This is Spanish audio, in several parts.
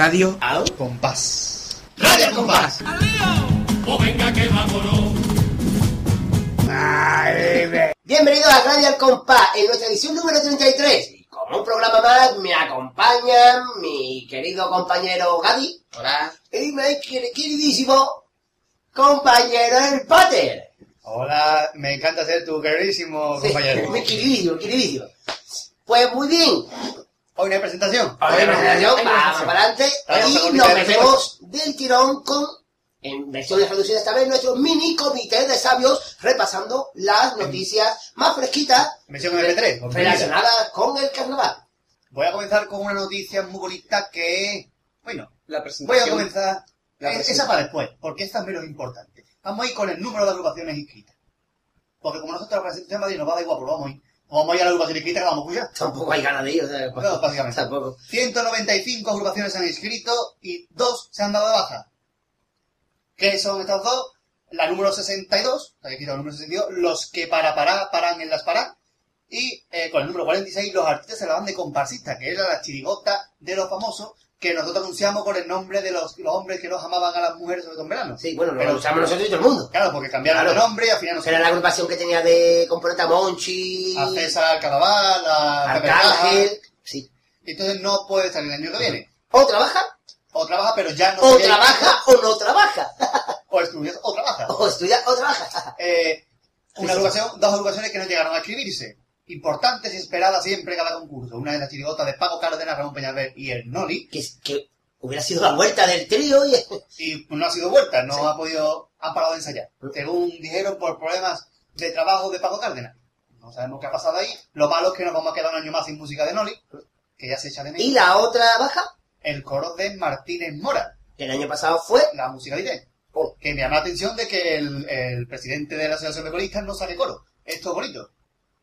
Radio Au. Compás. Radio al Compás. O venga que vámonos. Bienvenidos a Radio Al Compás, en nuestra edición número 33. Y como un programa más, me acompañan mi querido compañero Gadi Hola. y mi quer- queridísimo compañero El Pater. Hola, me encanta ser tu queridísimo Sí, compañero. mi queridísimo, queridísimo. Pues muy bien, Hoy no hay presentación. Hoy Hay nos presentación, vamos hay para adelante y nos metemos del tirón con, en versiones reducidas esta vez, nuestro mini comité de sabios repasando las noticias más fresquitas Versión MP3. comprimida. relacionadas con el carnaval. Voy a comenzar con una noticia muy bonita que... Bueno, La voy presentación. a comenzar... La eh, presentación. esa para después, porque esta es menos importante. Vamos a ir con el número de agrupaciones inscritas. Porque como nosotros la presentación de Madrid nos va a dar igual, pues vamos a ir. Vamos a ir a la agrupación inscrita que vamos a escuchar. Tampoco hay ganas de ir, o sea, pues, No, básicamente. tampoco. 195 agrupaciones se han inscrito y dos se han dado de baja. ¿Qué son estas dos? La número 62, la que he quitado el número 62, los que para parar paran en las paras. Y eh, con el número 46, los artistas se la van de comparsista, que era la chirigota de los famosos, que nosotros anunciamos con el nombre de los, los hombres que los amaban a las mujeres, sobre todo en verano. Sí, bueno, lo usamos nosotros y todo el mundo. Claro, porque cambiaron Claro. el nombre y al final no Era la agrupación que tenía de componente a Monchi, a César Cadaval, a. Arcángel, sí. Entonces no puede salir el año que viene. O trabaja, O trabaja, pero ya no o trabaja, o no trabaja. o estudias o trabaja. O estudia, o trabaja. Eh, Sí, una sí, agrupación, dos agrupaciones que no llegaron a escribirse. Importantes y esperadas siempre cada concurso. Una de las chirigotas de Paco Cárdenas, Ramón Peñalver y el Noli. Que, que hubiera sido la vuelta del trío y... Y no ha sido vuelta, no Sí. ha podido, han parado de ensayar. Según dijeron, por problemas de trabajo de Paco Cárdenas. No sabemos qué ha pasado ahí. Lo malo es que nos vamos a quedar un año más sin música de Noli, que ya se echa de menos. Y la otra baja, El coro de Martínez Mora, que el año pasado fue... la música de. Oh. Que me llama la atención de que el, el presidente de la Asociación de Coristas no saque coro. Esto es bonito.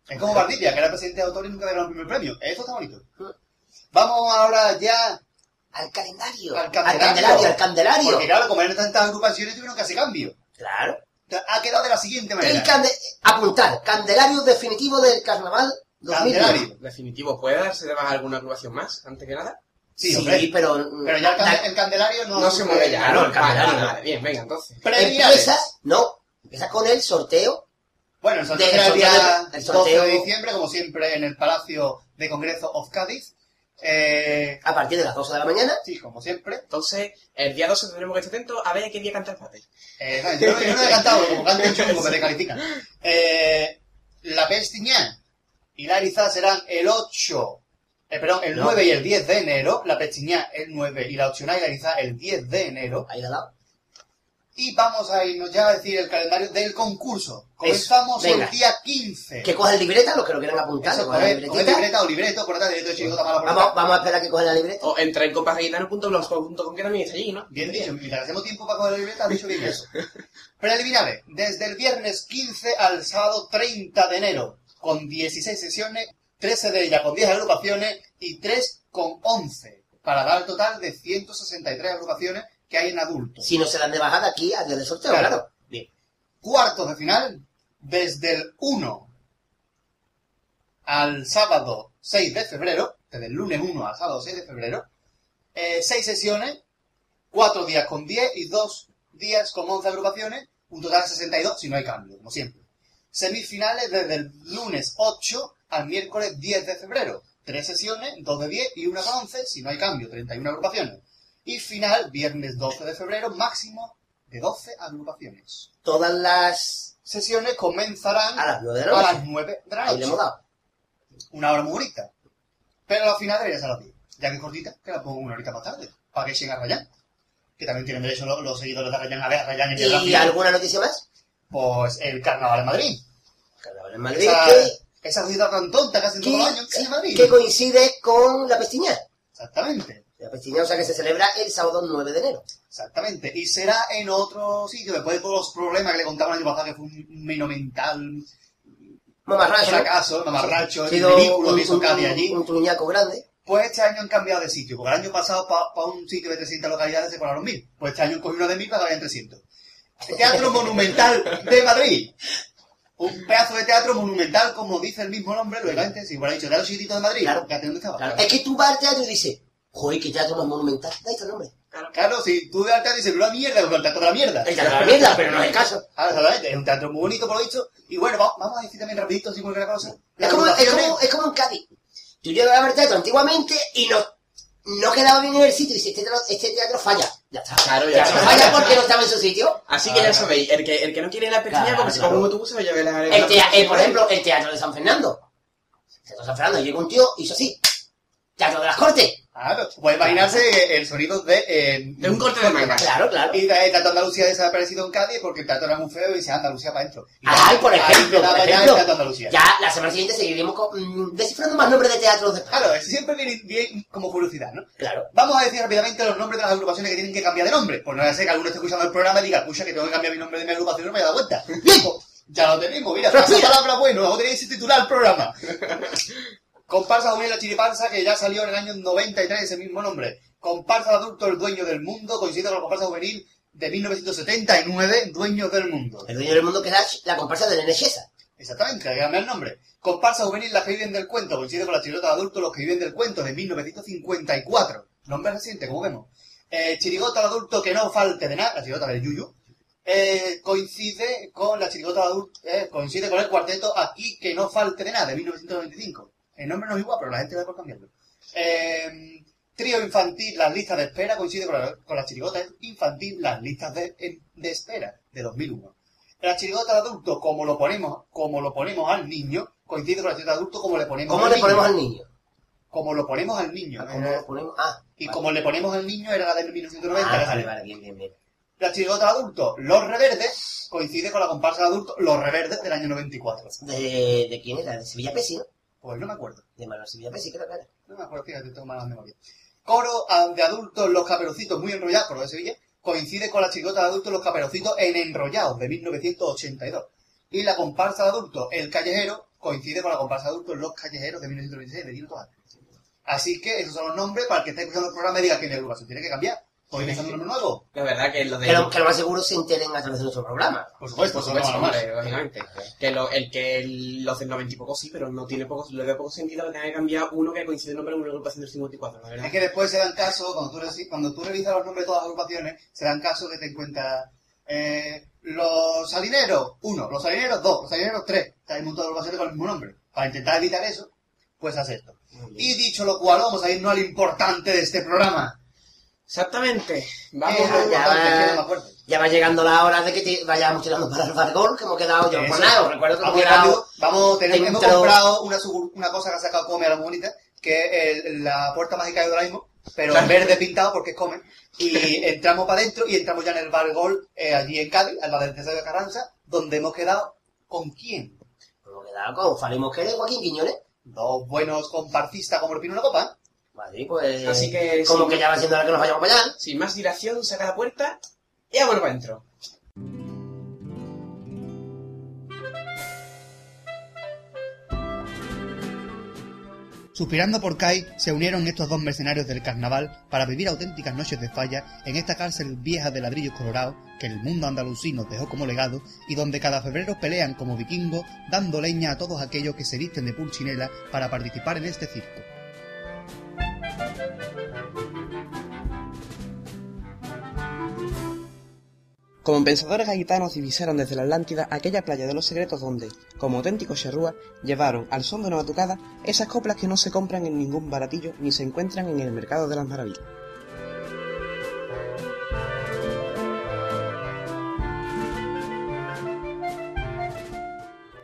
Es como Valdivia, que era presidente de autor y nunca dieron el primer premio. Esto está bonito. Vamos ahora ya Al calendario. al Al candelario. candelario, al candelario. Porque claro, como eran tantas agrupaciones, tuvieron que hacer cambio. Claro. Ha quedado de la siguiente El manera. cande... Apuntar. Candelario definitivo del carnaval 2001. Candelario. Definitivo, ¿puede darse de baja alguna agrupación más, antes que nada? Sí, Sí, pero... Pero ya el, cande- la- el candelario no, No se mueve ya, Claro, ¿no? el calendario. Vale, vale, bien, venga, entonces. Empieza... No. Empieza con el sorteo. Bueno, el sorteo será el día sorteo- el 12 sorteo- de diciembre, como siempre, en el Palacio de Congreso of Cádiz. Eh, A partir de las 12 de la mañana. sí, como siempre. Entonces, el día 12 tendremos que estar atentos a ver qué día canta el padre. Eh, no, yo, no- yo no he cantado, como canto chungo me descalifican. Eh, la Pestiñá y la Eriza serán el 8, eh, perdón, el No. 9 y el 10 de enero. La Pestiñá el 9 y la Opcional y la Eriza el 10 de enero. Ahí al lado. Y vamos a irnos ya a decir el calendario del concurso. Comenzamos el día 15. Que cojan libreta, los que lo quieran apuntar. que Eso, cojan la libretita. libreta o libreto, por atrás, directo de chirigota mala por Vamos, vamos a esperar a que cojan la libreta. O entra en compasgaitano.blogspot.com que también está allí, ¿no? Bien dicho, mientras hacemos tiempo para coger la libreta, has dicho bien eso. Preliminares, desde el viernes 15 al sábado 30 de enero, con 16 sesiones, 13 de ellas con 10 agrupaciones y 3 con 11, para dar el total de 163 agrupaciones que hay en adultos. Si no se dan de bajada aquí al día del sorteo, Claro. claro. Bien. Cuartos de final, desde el 1 al sábado 6 de febrero, desde el lunes 1 al sábado 6 de febrero, 6 sesiones, 4 días con 10 y 2 días con 11 agrupaciones, un total de 62 si no hay cambio, como siempre. Semifinales desde el lunes 8 al miércoles 10 de febrero, 3 sesiones, 2 de 10 y 1 con 11 si no hay cambio, 31 agrupaciones. Y final, viernes 12 de febrero, máximo de 12 agrupaciones Todas las... sesiones comenzarán A las 9 de la a noche. las 9 de la Ahí le hemos noche. dado. Una hora muy bonita. Pero la final debería ser a las 10. Ya que es cortita, que la pongo una horita más tarde. Para que lleguen a Rayán. Que también tienen derecho los, los seguidores de Rayán a ver a Rayán en el ¿Y alguna noticia más? Pues el carnaval en Madrid. Carnaval en Madrid, Esa, que, esa ciudad tan tonta que hacen todos los años que es Madrid. que coincide con la pestiña. Exactamente. La sea que se celebra el sábado 9 de enero. Exactamente. Y será en otro sitio, después de todos los problemas que le contaba el año pasado, que fue un monumental Mamarracho. fracaso, mamarracho, ridículo que hizo un, Cádiz allí. un truñaco grande. Pues este año han cambiado de sitio, porque el año pasado para un sitio de 300 localidades se cobraron 1000. Pues este año han cogido uno de 1000 para que vayan 300. Teatro Monumental de Madrid. Un pedazo de teatro monumental, como dice el mismo nombre, lógicamente, si hubiera dicho teatro chiquitito de Madrid, Claro. dónde estaba. Claro. Es que tú vas al teatro y dices, Joder, qué teatro más monumental. Ahí está el nombre. Claro, si tú de arte dices una mierda, con el teatro de la mierda. El teatro de la mierda, pero no es el caso. Ah, exactamente, es un teatro muy bonito por lo visto. Y bueno, va- vamos a decir también rapidito, así cualquier cosa. Es como, es, como, es como en Cádiz. Tú llegas a ver teatro antiguamente y no, no quedaba bien en el sitio. Y dices, este teatro, este teatro falla. Ya está. Claro, Ya ya está. Falla porque no estaba en su sitio. Así que Ah, ya claro. sabéis, el que, el que no quiere la pestaña Claro, porque se claro. un autobús se va a llevar la... El eh, por ejemplo, el Teatro de San Fernando. El Teatro de San Fernando llega un tío y hizo así. Teatro de las Cortes. Claro, puede imaginarse el sonido de... eh, De un corte de manga. Claro, claro. Y el de Andalucía ha desaparecido en Cádiz porque el teatro era muy feo y se Andalucía para adentro. Ay, por ejemplo, por ya ejemplo. el. Ya la semana siguiente seguiremos con- mm, descifrando más nombres de teatros de Claro, eso siempre viene bien como curiosidad, ¿no? Claro. Vamos a decir rápidamente los nombres de las agrupaciones que tienen que cambiar de nombre. Pues no ser que alguno esté escuchando el programa y diga, pucha, que tengo que cambiar mi nombre de mi agrupación y no me he dado cuenta. Bien, pues, ya lo tenemos, mira, esa palabra bueno, vamos a tener ese titular al programa. Comparsa Juvenil La Chiripanza, que ya salió en el año 93 ese mismo nombre. Comparsa de adulto El Dueño del Mundo, coincide con la comparsa juvenil de 1979, Dueños del Mundo. El dueño del mundo que era la comparsa de Nene Chesa. Exactamente, que el nombre. Comparsa juvenil Las que viven del cuento, coincide con la chirigota de adultos Los que viven del cuento de 1954. Nombre reciente, como vemos. Eh, chirigota de adulto que no falte de nada, la chirigota del Yuyu. Eh, coincide con la chirigota de adulto, eh, coincide con el cuarteto Aquí que no falte de nada, de 1995. El nombre no es igual, pero la gente va por cambiarlo. Eh, trío infantil, las listas de espera, coincide con la, con la chirigota infantil, las listas de, de espera, de 2001. La chirigota de adulto, como lo ponemos, como lo ponemos al niño, coincide con la chirigota de adulto como le ponemos ¿Cómo al le niño. ponemos al niño? Como lo ponemos al niño. ¿Cómo eh, lo ponemos? Ah. y vale. como le ponemos al niño era la del 1990. Ah, vale, de- vale, bien, bien, bien. La chirigota de adulto, Los Reverdes, coincide con la comparsa de adulto, Los Reverdes del año 94. ¿De, de quién era? ¿De Sevilla Pesi, no? Pues no me acuerdo. De Manuel Sevilla Pesi, creo que era. No me acuerdo, fíjate, tengo malas memorias. Coro ah, de adultos, Los Caperucitos, muy enrollados, coro de Sevilla, coincide con la chirigota de adultos, Los Caperucitos en Enrollados, de 1982. Y la comparsa de adultos, El Callejero, coincide con la comparsa de adultos, Los Callejeros, de 1926, de Dino. Así que esos son los nombres para el que esté escuchando el programa y diga que mi agrupación tiene que cambiar. Estoy pensando en un nombre nuevo. La verdad que lo de... Que lo, que lo más seguro se enteren a través de nuestro programa. Por supuesto, Por supuesto, hombre, lógicamente. Que lo, el que el- los del 90 y poco sí, pero no tiene poco, le veo poco sentido que tenga que cambiar uno que coincide el nombre con una agrupación del 54, la verdad. Es que después se dan caso, cuando tú, cuando tú revisas los nombres de todas las agrupaciones, se dan caso que te encuentras eh, los salineros, uno, los salineros, dos, los salineros, tres. Hay un montón de agrupaciones con el mismo nombre. Para intentar evitar eso, pues hace esto. Y dicho lo cual, vamos a irnos al importante de este programa. Exactamente. Vamos Eh, lo ya va. Ya va llegando la hora de que te vayamos tirando para el bargol, que hemos quedado yo. Nada, recuerdo que hemos quedado... vamos, tenemos, hemos comprado una, una cosa que ha sacado Come a la bonita, que es el- la puerta mágica de Doraemon, pero en verde pintado porque es Come. Y entramos para adentro y entramos ya en el bar Gol, eh, allí en Cádiz, al lado del César de Carranza, donde hemos quedado con quién? Hemos quedado con Fali Mosquera y Joaquín Quiñones. Dos buenos compartistas como el pino en la copa. Vale, pues... Así que, Como sí. que ya va siendo hora que nos vayamos para allá. Sin más dilación, saca la puerta y vámonos para adentro. Suspirando por Kai, se unieron estos dos mercenarios del carnaval para vivir auténticas noches de falla en esta cárcel vieja de ladrillos colorados que el mundo andalusí nos dejó como legado y donde cada febrero pelean como vikingos dando leña a todos aquellos que se visten de pulchinela para participar en este circo. Como pensadores gaitanos divisaron desde la Atlántida aquella playa de los secretos donde, como auténticos charrúas, llevaron al son de una batucada esas coplas que no se compran en ningún baratillo ni se encuentran en el mercado de las maravillas.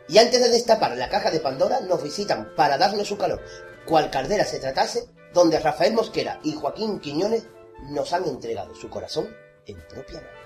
Y antes de destapar la caja de Pandora, nos visitan para darnos su calor. Cual caldera se tratase, donde Rafael Mosquera y Joaquín Quiñones nos han entregado su corazón en propia mano.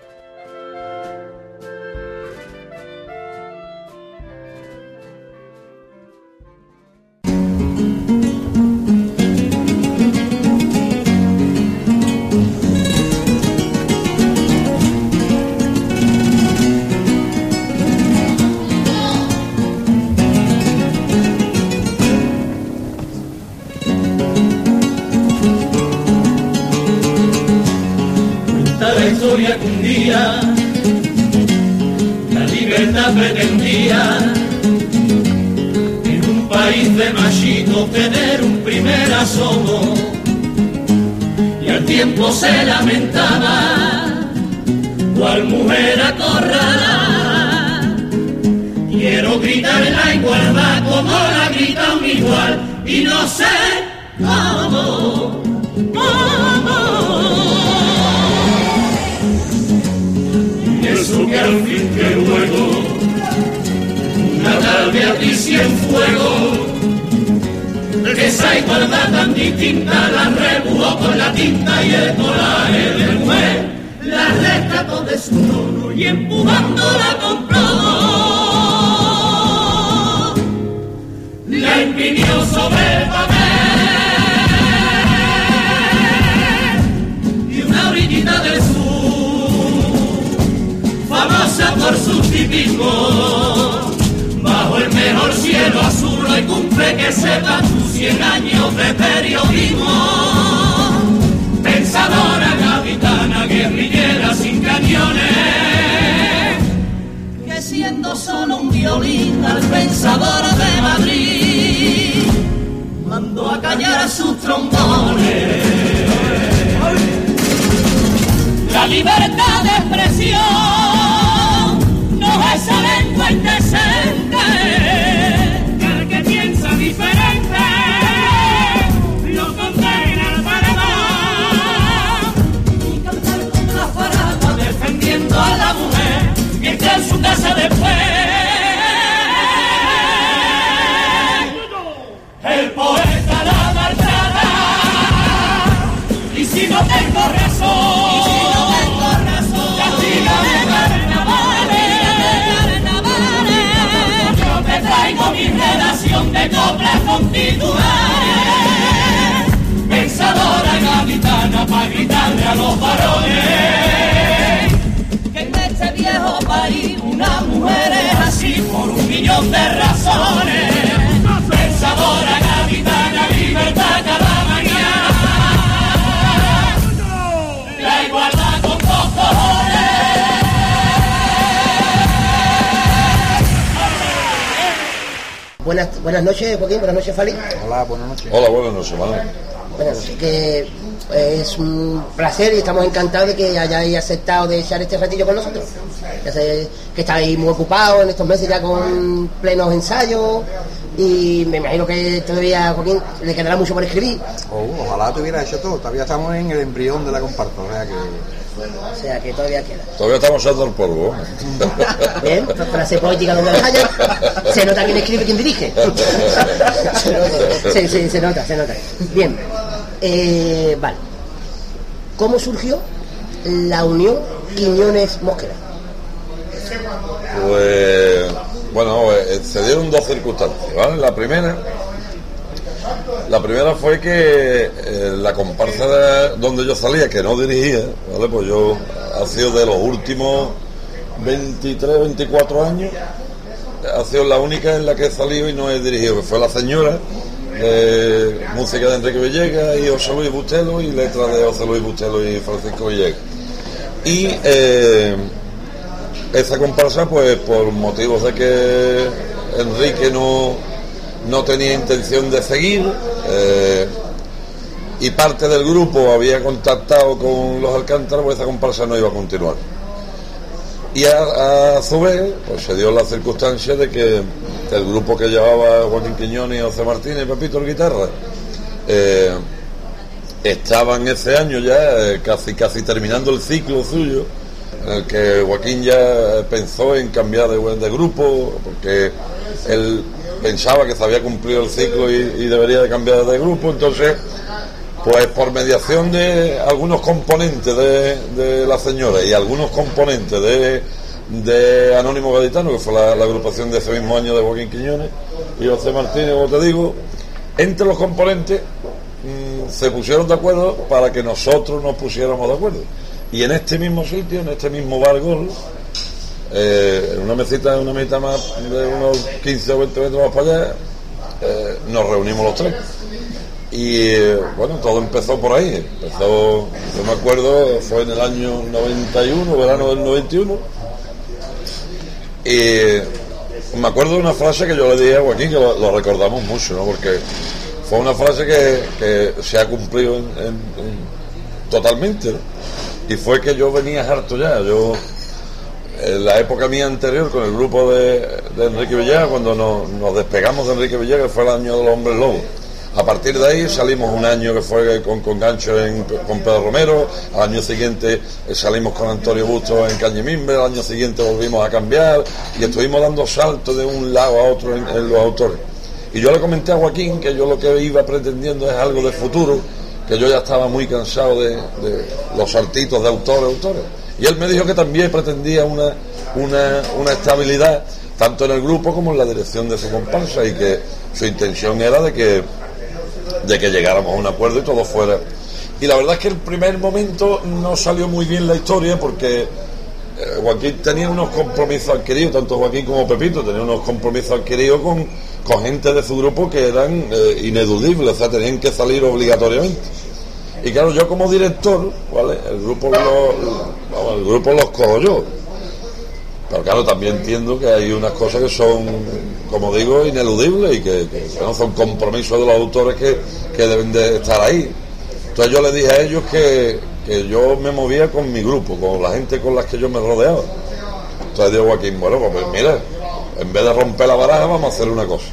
Que un día en un país de machitos tener un primer asomo tiempo se lamentaba, cual mujer acorralada. Quiero gritar la igualdad como la grita un igual y no sé cómo, cómo. Y eso que al fin que luego, una tarde a en fuego, esa igualdad tan distinta la rebujo con la tinta y el coraje del juez, la rescató de su y empujándola con plomo, la imprimió sobre el papel 100 años de periodismo, pensadora, capitana, guerrillera sin cañones, que siendo solo un violín al pensador de Madrid, mandó a callar a sus trombones. La libertad de expresión no es el lengua casa después el poeta la y si no tengo razón y si no tengo razón carnavales. Yo te traigo mi relación de coplas constituciones pensadora gaditana para gritarle a los varones. Que en este viejo país una mujer es así por un millón de razones pensadora gaditana libertad cada mañana la igualdad con dos cojones Buenas, buenas noches, Joaquín, buenas noches, Fali. Hola, buenas noches. Hola, buenas noches, Manuel. Buenas noches, que eh, es un placer y estamos encantados de que hayáis aceptado de echar este ratillo con nosotros. Ya sé que estáis muy ocupados en estos meses ya con plenos ensayos y me imagino que todavía, Joaquín, le quedará mucho por escribir. Oh, ojalá te hubiera hecho todo. Todavía estamos en el embrión de la comparsa. O sea que O sea que todavía queda. Todavía estamos echando el polvo. Bien, frase poética donde la haya. Se nota quién escribe y quién dirige. se, nota, se, se- se nota, se nota. Bien, eh, vale. ¿Cómo surgió la unión Quiñones-Mosquera? Pues, bueno, eh, se dieron dos circunstancias, ¿vale? La primera, la primera fue que eh, la comparsa de- donde yo salía, que no dirigía, ¿vale? Pues yo ha sido de los últimos 23, 24 años, ha sido la única en la que he salido y no he dirigido, que fue La Señora, música de Enrique Villegas y José Luis Bustelo y letras de José Luis Bustelo y Francisco Villegas. Y eh, esa comparsa, pues por motivos de que Enrique no, no tenía intención de seguir eh, y parte del grupo había contactado con los Alcántara, pues esa comparsa no iba a continuar. Y a, a su vez, pues se dio la circunstancia de que el grupo que llevaba Joaquín Quiñones, José Martínez Pepito el guitarra, eh, estaban ese año ya eh, casi casi terminando el ciclo suyo, el que Joaquín ya pensó en cambiar de, grupo, porque él pensaba que se había cumplido el ciclo y, debería de cambiar de grupo, entonces pues por mediación de algunos componentes de, la señora y algunos componentes de, Anónimo Gaditano, que fue la, la agrupación de ese mismo año de Joaquín Quiñones y José Martínez, como te digo, entre los componentes mm, se pusieron de acuerdo para que nosotros nos pusiéramos de acuerdo. Y en este mismo sitio, en este mismo bar Gol, eh, en una mesita, una mesita más de unos 15 o 20 metros más para allá, eh, nos reunimos los tres. Y eh, bueno, todo empezó por ahí. Empezó, yo me acuerdo, fue en el año 91, verano del 91. Y me acuerdo de una frase que yo le dije a Joaquín, que lo, recordamos mucho, ¿no? Porque fue una frase que, que se ha cumplido en, en- en- totalmente. ¿no? Y fue que yo venía harto ya. Yo, en la época mía anterior, con el grupo de, Enrique Villegas, cuando nos, despegamos de Enrique Villegas, fue el año de los hombres lobos. A partir de ahí salimos un año que fue con, con gancho en- con Pedro Romero, al año siguiente eh, salimos con Antonio Busto en Cañemimbre, al año siguiente volvimos a cambiar y estuvimos dando saltos de un lado a otro en, en los autores. Y yo le comenté a Joaquín que yo lo que iba pretendiendo es algo de futuro, que yo ya estaba muy cansado de, los saltitos de autores, autores. Y él me dijo que también pretendía una, una, una estabilidad, tanto en el grupo como en la dirección de su comparsa, y que su intención era de que de que llegáramos a un acuerdo y todo fuera. Y la verdad es que el primer momento no salió muy bien la historia porque eh, Joaquín tenía unos compromisos adquiridos, tanto Joaquín como Pepito tenían unos compromisos adquiridos con, con gente de su grupo que eran eh, ineludibles, o sea, tenían que salir obligatoriamente. Y claro, yo como director, ¿vale? El grupo lo, el grupo los cojo yo. Pero claro, también entiendo que hay unas cosas que son, como digo, ineludibles y que, son compromisos de los autores que, que deben de estar ahí. Entonces yo le dije a ellos que, que yo me movía con mi grupo, con la gente con la que yo me rodeaba. Entonces digo Joaquín, bueno, pues mira, en vez de romper la baraja vamos a hacer una cosa.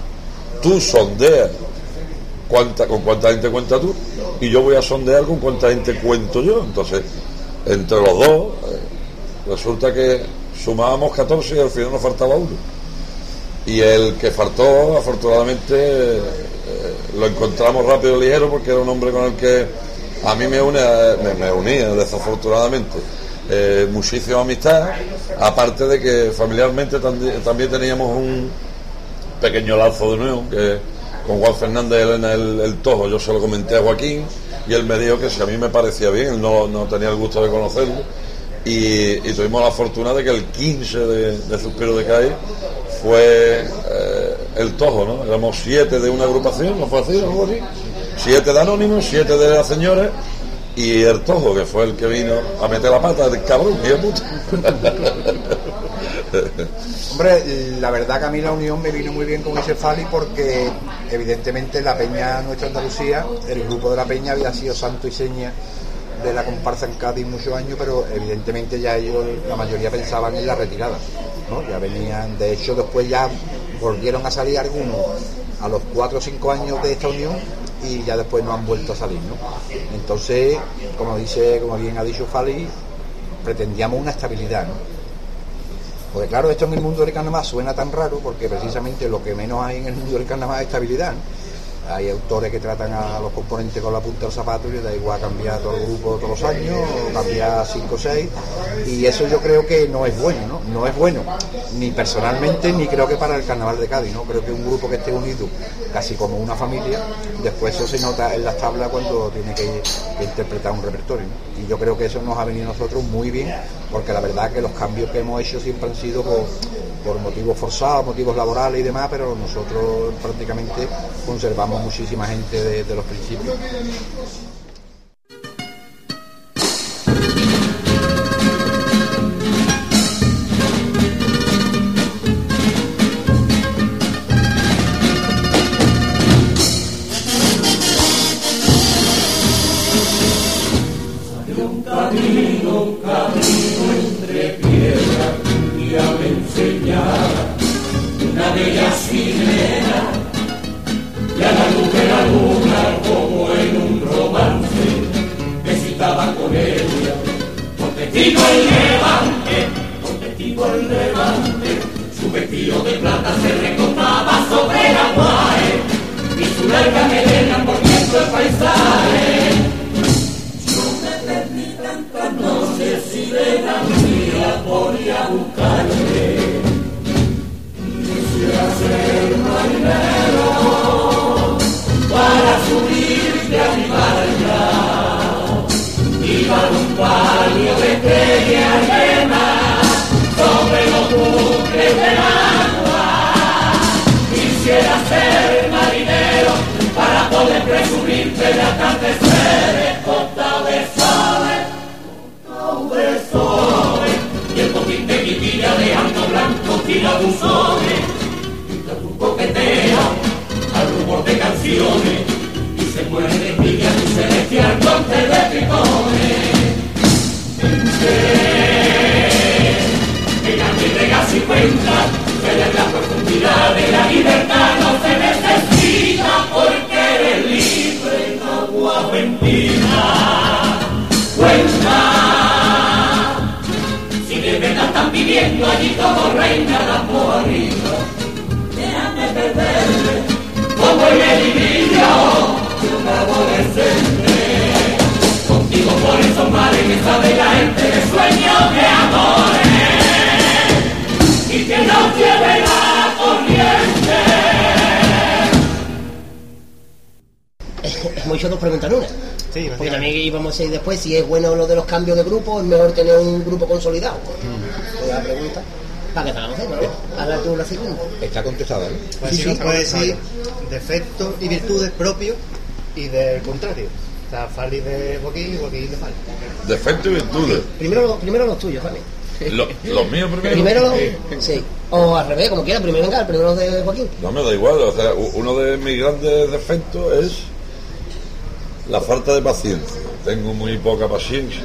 Tú sondeas cuánta, con cuánta gente cuenta tú y yo voy a sondear con cuánta gente cuento yo. Entonces, entre los dos, eh, resulta que sumábamos 14 y al final nos faltaba uno. Y el que faltó, afortunadamente, eh, lo encontramos rápido y ligero porque era un hombre con el que a mí me, une, me, unía, desafortunadamente, eh, muchísima amistad, aparte de que familiarmente tambi- también teníamos un pequeño lazo de nuevo, que con Juan Fernández Elena el, el Tojo, yo se lo comenté a Joaquín y él me dijo que si a mí me parecía bien, él no, no tenía el gusto de conocerlo, y, tuvimos la fortuna de que el 15 de, Suspiro de Cádiz fue eh, el Tojo, ¿no? Éramos siete de una agrupación, ¿no fue así? algo así? Siete de Anónimos, siete de las señoras y el Tojo, que fue el que vino a meter la pata del cabrón, de puta. Hombre, la verdad que a mí la unión me vino muy bien con ese porque evidentemente la Peña Nuestra Andalucía, el grupo de la Peña había sido santo y seña de la comparsa en Cádiz muchos años, pero evidentemente ya ellos, la mayoría pensaban en la retirada, ¿no? Ya venían, de hecho después ya volvieron a salir algunos a los cuatro o cinco años de esta unión y ya después no han vuelto a salir, ¿no? Entonces, como dice, como bien ha dicho Fali, pretendíamos una estabilidad, ¿no? Porque claro, esto en el mundo del carnaval suena tan raro porque precisamente lo que menos hay en el mundo del carnaval es estabilidad. Hay autores que tratan a los componentes con la punta del zapato y da igual cambiar todo el grupo todos los años, o cambiar 5 o 6, y eso yo creo que no es bueno, ¿no? No es bueno, ni personalmente, ni creo que para el carnaval de Cádiz, ¿no? Creo que un grupo que esté unido casi como una familia, después eso se nota en las tablas cuando tiene que, interpretar un repertorio. Y yo creo que eso nos ha venido a nosotros muy bien, porque la verdad que los cambios que hemos hecho siempre han sido por, por motivos forzados, motivos laborales y demás, pero nosotros prácticamente conservamos muchísima gente de, los principios. De Joaquín y Joaquín de Fali. Defectos y virtudes. Primero, primero los tuyos, ¿vale? Lo- los míos primero. Primero los... Sí. O al revés, como quiera, primero venga, primero los de Joaquín. No me da igual, o sea, uno de mis grandes defectos es la falta de paciencia. Tengo muy poca paciencia.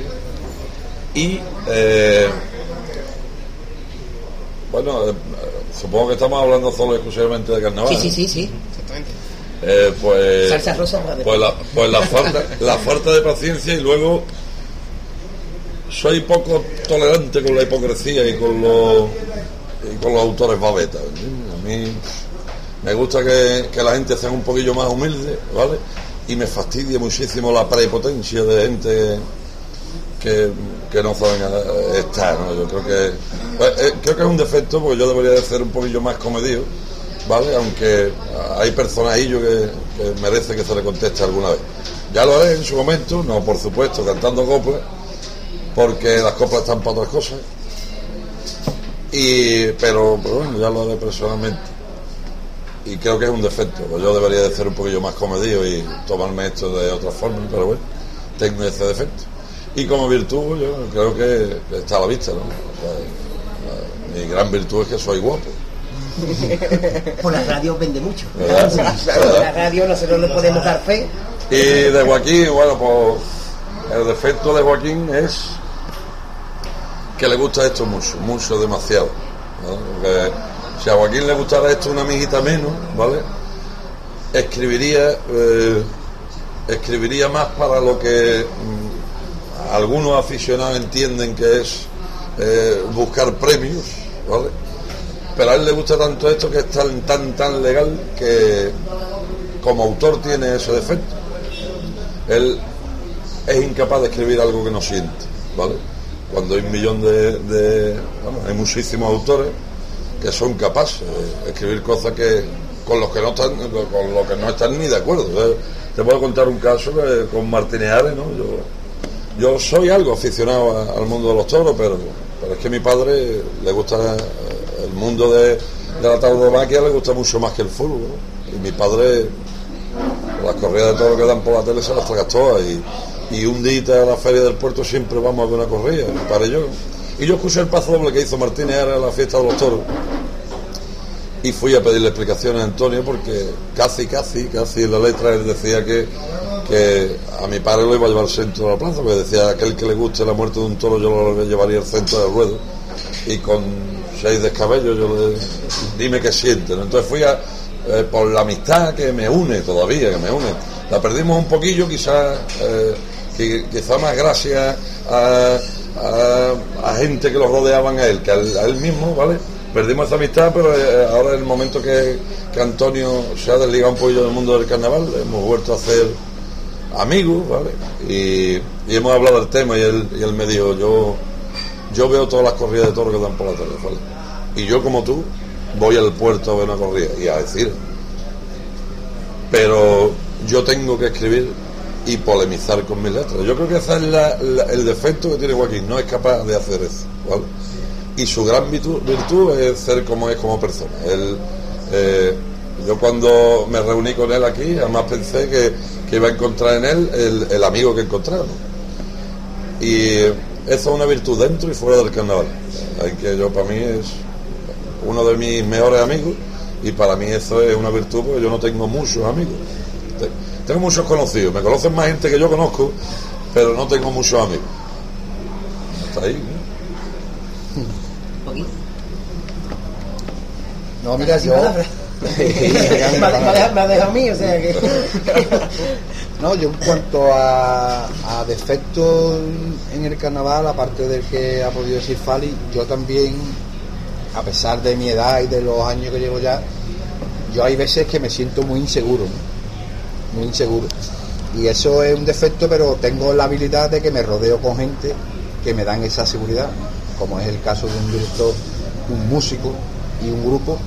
Y, eh, bueno, eh, supongo que estamos hablando solo y exclusivamente de carnaval. Sí, sí, sí, sí. Eh, pues, Salsa rosa pues, la, pues la falta, la falta de paciencia y luego soy poco tolerante con la hipocresía y con los con los autores babetas. ¿entiendes? A mí me gusta que, que la gente sea un poquillo más humilde, ¿vale? Y me fastidia muchísimo la prepotencia de gente que, que no saben eh, estar, ¿no? Yo creo que pues, eh, creo que es un defecto porque yo debería de ser un poquillo más comedido, ¿vale? Aunque hay personajillos que, que merece que se le conteste alguna vez. Ya lo haré en su momento, no por supuesto cantando coplas, porque las coplas están para otras cosas. Y, pero, bueno, ya lo haré personalmente. Y creo que es un defecto, pues yo debería de ser un poquillo más comedido y tomarme esto de otra forma, pero bueno, tengo ese defecto. Y como virtud, yo creo que está a la vista, ¿no? Mi gran virtud es que soy guapo. Por la radio vende mucho. ¿Verdad? Por la radio nosotros le podemos dar fe. Y de Joaquín, bueno, pues el defecto de Joaquín es que le gusta esto mucho, mucho, demasiado. ¿no? Porque si a Joaquín le gustara esto una mijita menos, ¿vale? Escribiría, eh, escribiría más para lo que mm, algunos aficionados entienden que es eh, buscar premios, ¿vale? Pero a él le gusta tanto esto que es tan, tan, tan legal que como autor tiene ese defecto. Él es incapaz de escribir algo que no siente, ¿vale? Cuando hay un millón de, bueno, hay muchísimos autores que son capaces de escribir cosas que con los que no están, con que no están ni de acuerdo. Te puedo contar un caso que con Martínez Ares, ¿no? Yo, yo soy algo aficionado al mundo de los toros, pero, pero es que a mi padre le gusta eh, el mundo de, la tauromaquia, le gusta mucho más que el fútbol. Y mi padre las corridas de toros que dan por la tele se las tragas todas y, y un día a la feria del puerto siempre vamos a ver una corrida, mi padre y yo. Y yo escuché el paso doble que hizo Martínez Ara en la fiesta de los toros y fui a pedirle explicaciones a Antonio porque casi, casi, casi en la letra él decía que, que a mi padre lo iba a llevar al centro de la plaza, porque decía aquel que le guste la muerte de un toro yo lo llevaría al centro del ruedo y con seis descabellos yo le dime qué siente. ¿no? Entonces fui a, eh, por la amistad que me une todavía, que me une. La perdimos un poquillo, quizás eh, qui- quizá más gracias a, gente que lo rodeaban a él, que a él, mismo, ¿vale? Perdimos esa amistad, pero eh, ahora en el momento que, que Antonio se ha desligado un poquillo del mundo del carnaval, hemos vuelto a ser amigos, ¿vale? Y, y hemos hablado del tema y él, y él me dijo, yo, yo veo todas las corridas de toros que dan por la tele, ¿vale? Y yo como tú voy al puerto a ver una corrida y a decir, pero yo tengo que escribir y polemizar con mis letras. Yo creo que ese es el defecto que tiene Joaquín, no es capaz de hacer eso, ¿vale? Y su gran virtud, es ser como es como persona. Él, eh, yo cuando me reuní con él aquí, además pensé que, que iba a encontrar en él el, amigo que encontraron. Y eso es una virtud dentro y fuera del carnaval. Hay que yo para mí es uno de mis mejores amigos y para mí eso es una virtud porque yo no tengo muchos amigos. Te- Tengo muchos conocidos, me conocen más gente que yo conozco, pero no tengo muchos amigos. Hasta ahí. ¿no? No, mira, yo. me, ha, me ha dejado, me ha dejado a mí, o sea que. No, yo en cuanto a, a defectos en el carnaval, aparte del que ha podido decir Fali, yo también, a pesar de mi edad y de los años que llevo ya, yo hay veces que me siento muy inseguro, muy inseguro. Y eso es un defecto, pero tengo la habilidad de que me rodeo con gente que me dan esa seguridad, como es el caso de un director, un músico y un grupo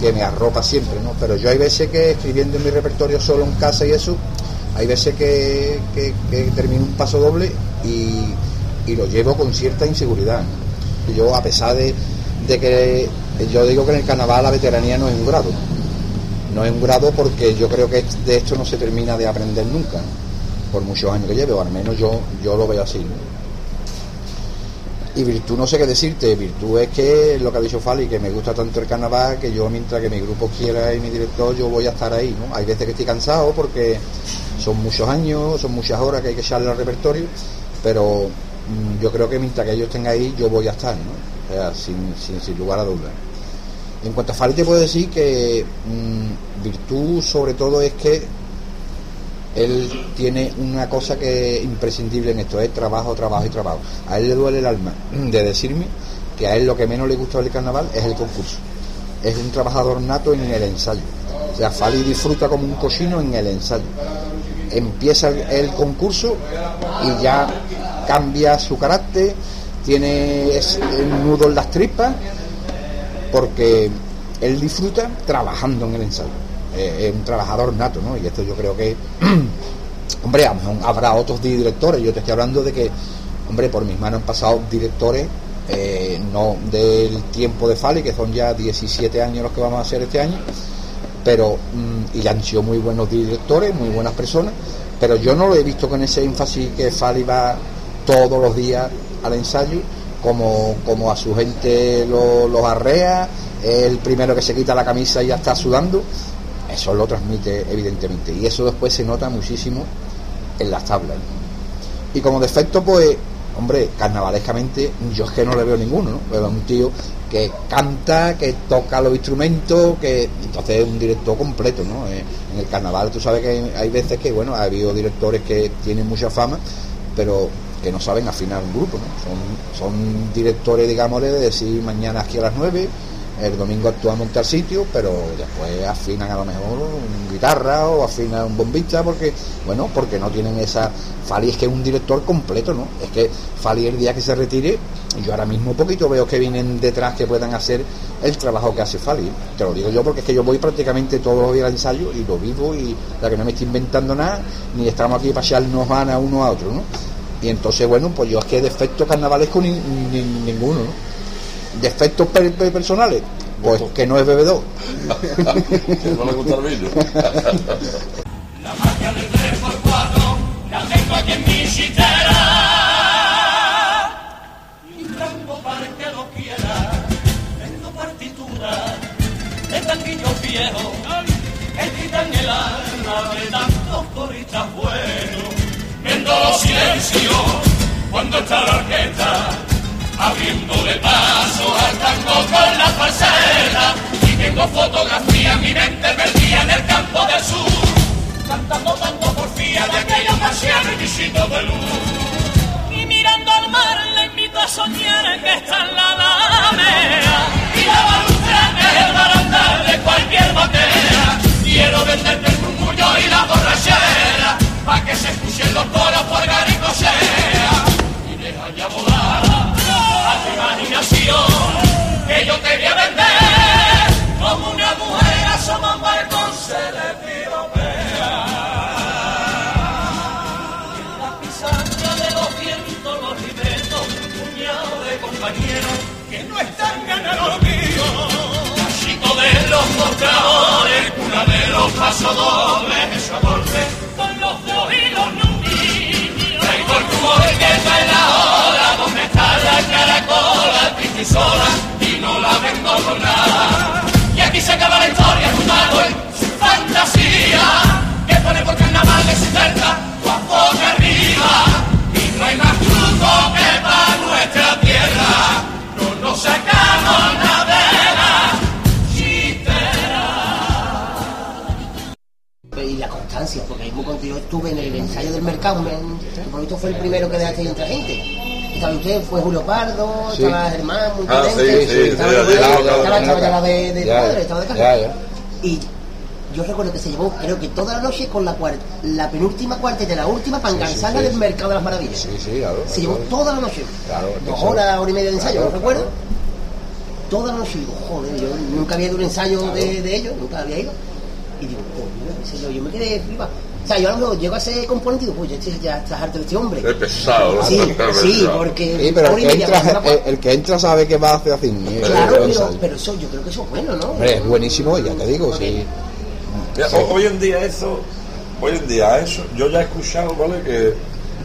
que me arropa siempre, ¿no? Pero yo hay veces que escribiendo en mi repertorio solo en casa y eso, hay veces que, termino un paso doble y, lo llevo con cierta inseguridad. Yo, a pesar de, que yo digo que en el carnaval la veteranía no es un grado, no es un grado porque yo creo que de esto no se termina de aprender nunca, por muchos años que lleve, o al menos yo, yo lo veo así. Y virtud no sé qué decirte, virtud es que lo que ha dicho Fali, que me gusta tanto el carnaval, que yo mientras que mi grupo quiera y mi director, yo voy a estar ahí, ¿no? Hay veces que estoy cansado porque son muchos años, son muchas horas que hay que echarle al repertorio, pero mm, yo creo que mientras que ellos estén ahí, yo voy a estar, ¿no? O sea, sin, sin, lugar a dudas. En cuanto a Fali te puedo decir que mm, virtud sobre todo es que él tiene una cosa que es imprescindible en esto, es trabajo, trabajo y trabajo. A él le duele el alma de decirme que a él lo que menos le gusta del carnaval es el concurso. Es un trabajador nato en el ensayo. O sea, Fali disfruta como un cochino en el ensayo. Empieza el, concurso y ya cambia su carácter, tiene nudo en las tripas, porque él disfruta trabajando en el ensayo. Eh, es un trabajador nato, ¿no? Y esto yo creo que, hombre, a lo mejor habrá otros directores. Yo te estoy hablando de que, hombre, por mis manos han pasado directores, eh, no del tiempo de Fali, que son ya 17 años los que vamos a hacer este año, pero, mm, y han sido muy buenos directores, muy buenas personas, pero yo no lo he visto con ese énfasis que Fali va todos los días al ensayo, como, como a su gente lo- los arrea, es el primero que se quita la camisa y ya está sudando, eso lo transmite evidentemente, y eso después se nota muchísimo en las tablas. Y como defecto, pues, hombre, carnavalescamente, yo es que no le veo ninguno, ¿no? Veo a un tío que canta, que toca los instrumentos, que entonces es un director completo, ¿no? Eh, En el carnaval tú sabes que hay veces que, bueno, ha habido directores que tienen mucha fama, pero que no saben afinar un grupo, ¿no? Son, son directores, digamos, de decir mañana aquí a las 9, el domingo actuamos en tal sitio, pero después afinan a lo mejor un guitarra o afinan un bombista porque, bueno, porque no tienen esa... Fali es que es un director completo, ¿no? Es que Fali el día que se retire, yo ahora mismo poquito veo que vienen detrás que puedan hacer el trabajo que hace Fali. Te lo digo yo porque es que yo voy prácticamente todos los días al ensayo y lo vivo y la que no me estoy inventando nada, ni estamos aquí para echarnos a uno a otro, ¿no? Y entonces, bueno, pues yo es que defectos carnavalescos ni, ni- ninguno, ¿no? Defectos per- per- personales, pues que no es bebedor. Que no le gusta el vino. La magia del 3x4 la tengo aquí en mi chitera. Y rango para que lo quiera. Tengo partitura de tanquillos viejos que quitan el alma de tantos coristas buenos. Viendo los silencios cuando está la orquesta abriéndole paso al tango con la falseta y tengo fotografía mi mente perdida los pasodobles esa golpe con los dos y los nudillos traigo el rumor que está en la hora donde está la caracola triste y sola y no la vengo con nada y aquí se acaba la historia jugado en fantasía que pone por carnaval de su cerca tu boca arriba. Y no hay más truco que para nuestra tierra. No nos sacamos nada cuando yo estuve en el ensayo del mercado, por esto fue el primero que dejaste entre gente. Estaba usted, fue Julio Pardo, Sí. estaba Germán, muy Ah, sí, sí, estaba, yo, sí, estaba, ya la de, de ya, padre, ya. estaba de casa. Ya, ya. Y yo recuerdo que se llevó, creo que toda la noche con la, cuar- la penúltima cuarteta y la última para engancharla del mercado de las maravillas. Sí, sí, claro. Se llevó claro. toda la noche. Claro, Dos horas, hora y media de ensayo, claro, ¿no recuerdo? Toda la noche. Digo, joder, yo nunca había ido a un ensayo de, de ellos, nunca había ido. Y digo, coño, yo, me quedé flipa. O sea, yo a lo mejor llego a ese componente y digo, pues este ya estás harto de este hombre. Es pesado, ¿no? Sí, Es sí, pesado. porque Sí, pero el que, entra, el, que entra sabe que va a hacer así. Claro, pero, eso, yo creo que eso es bueno, ¿no? Hombre, es buenísimo, ya te digo, sí. Mira, ho- Hoy en día eso, hoy en día eso, yo ya he escuchado, ¿vale? Que,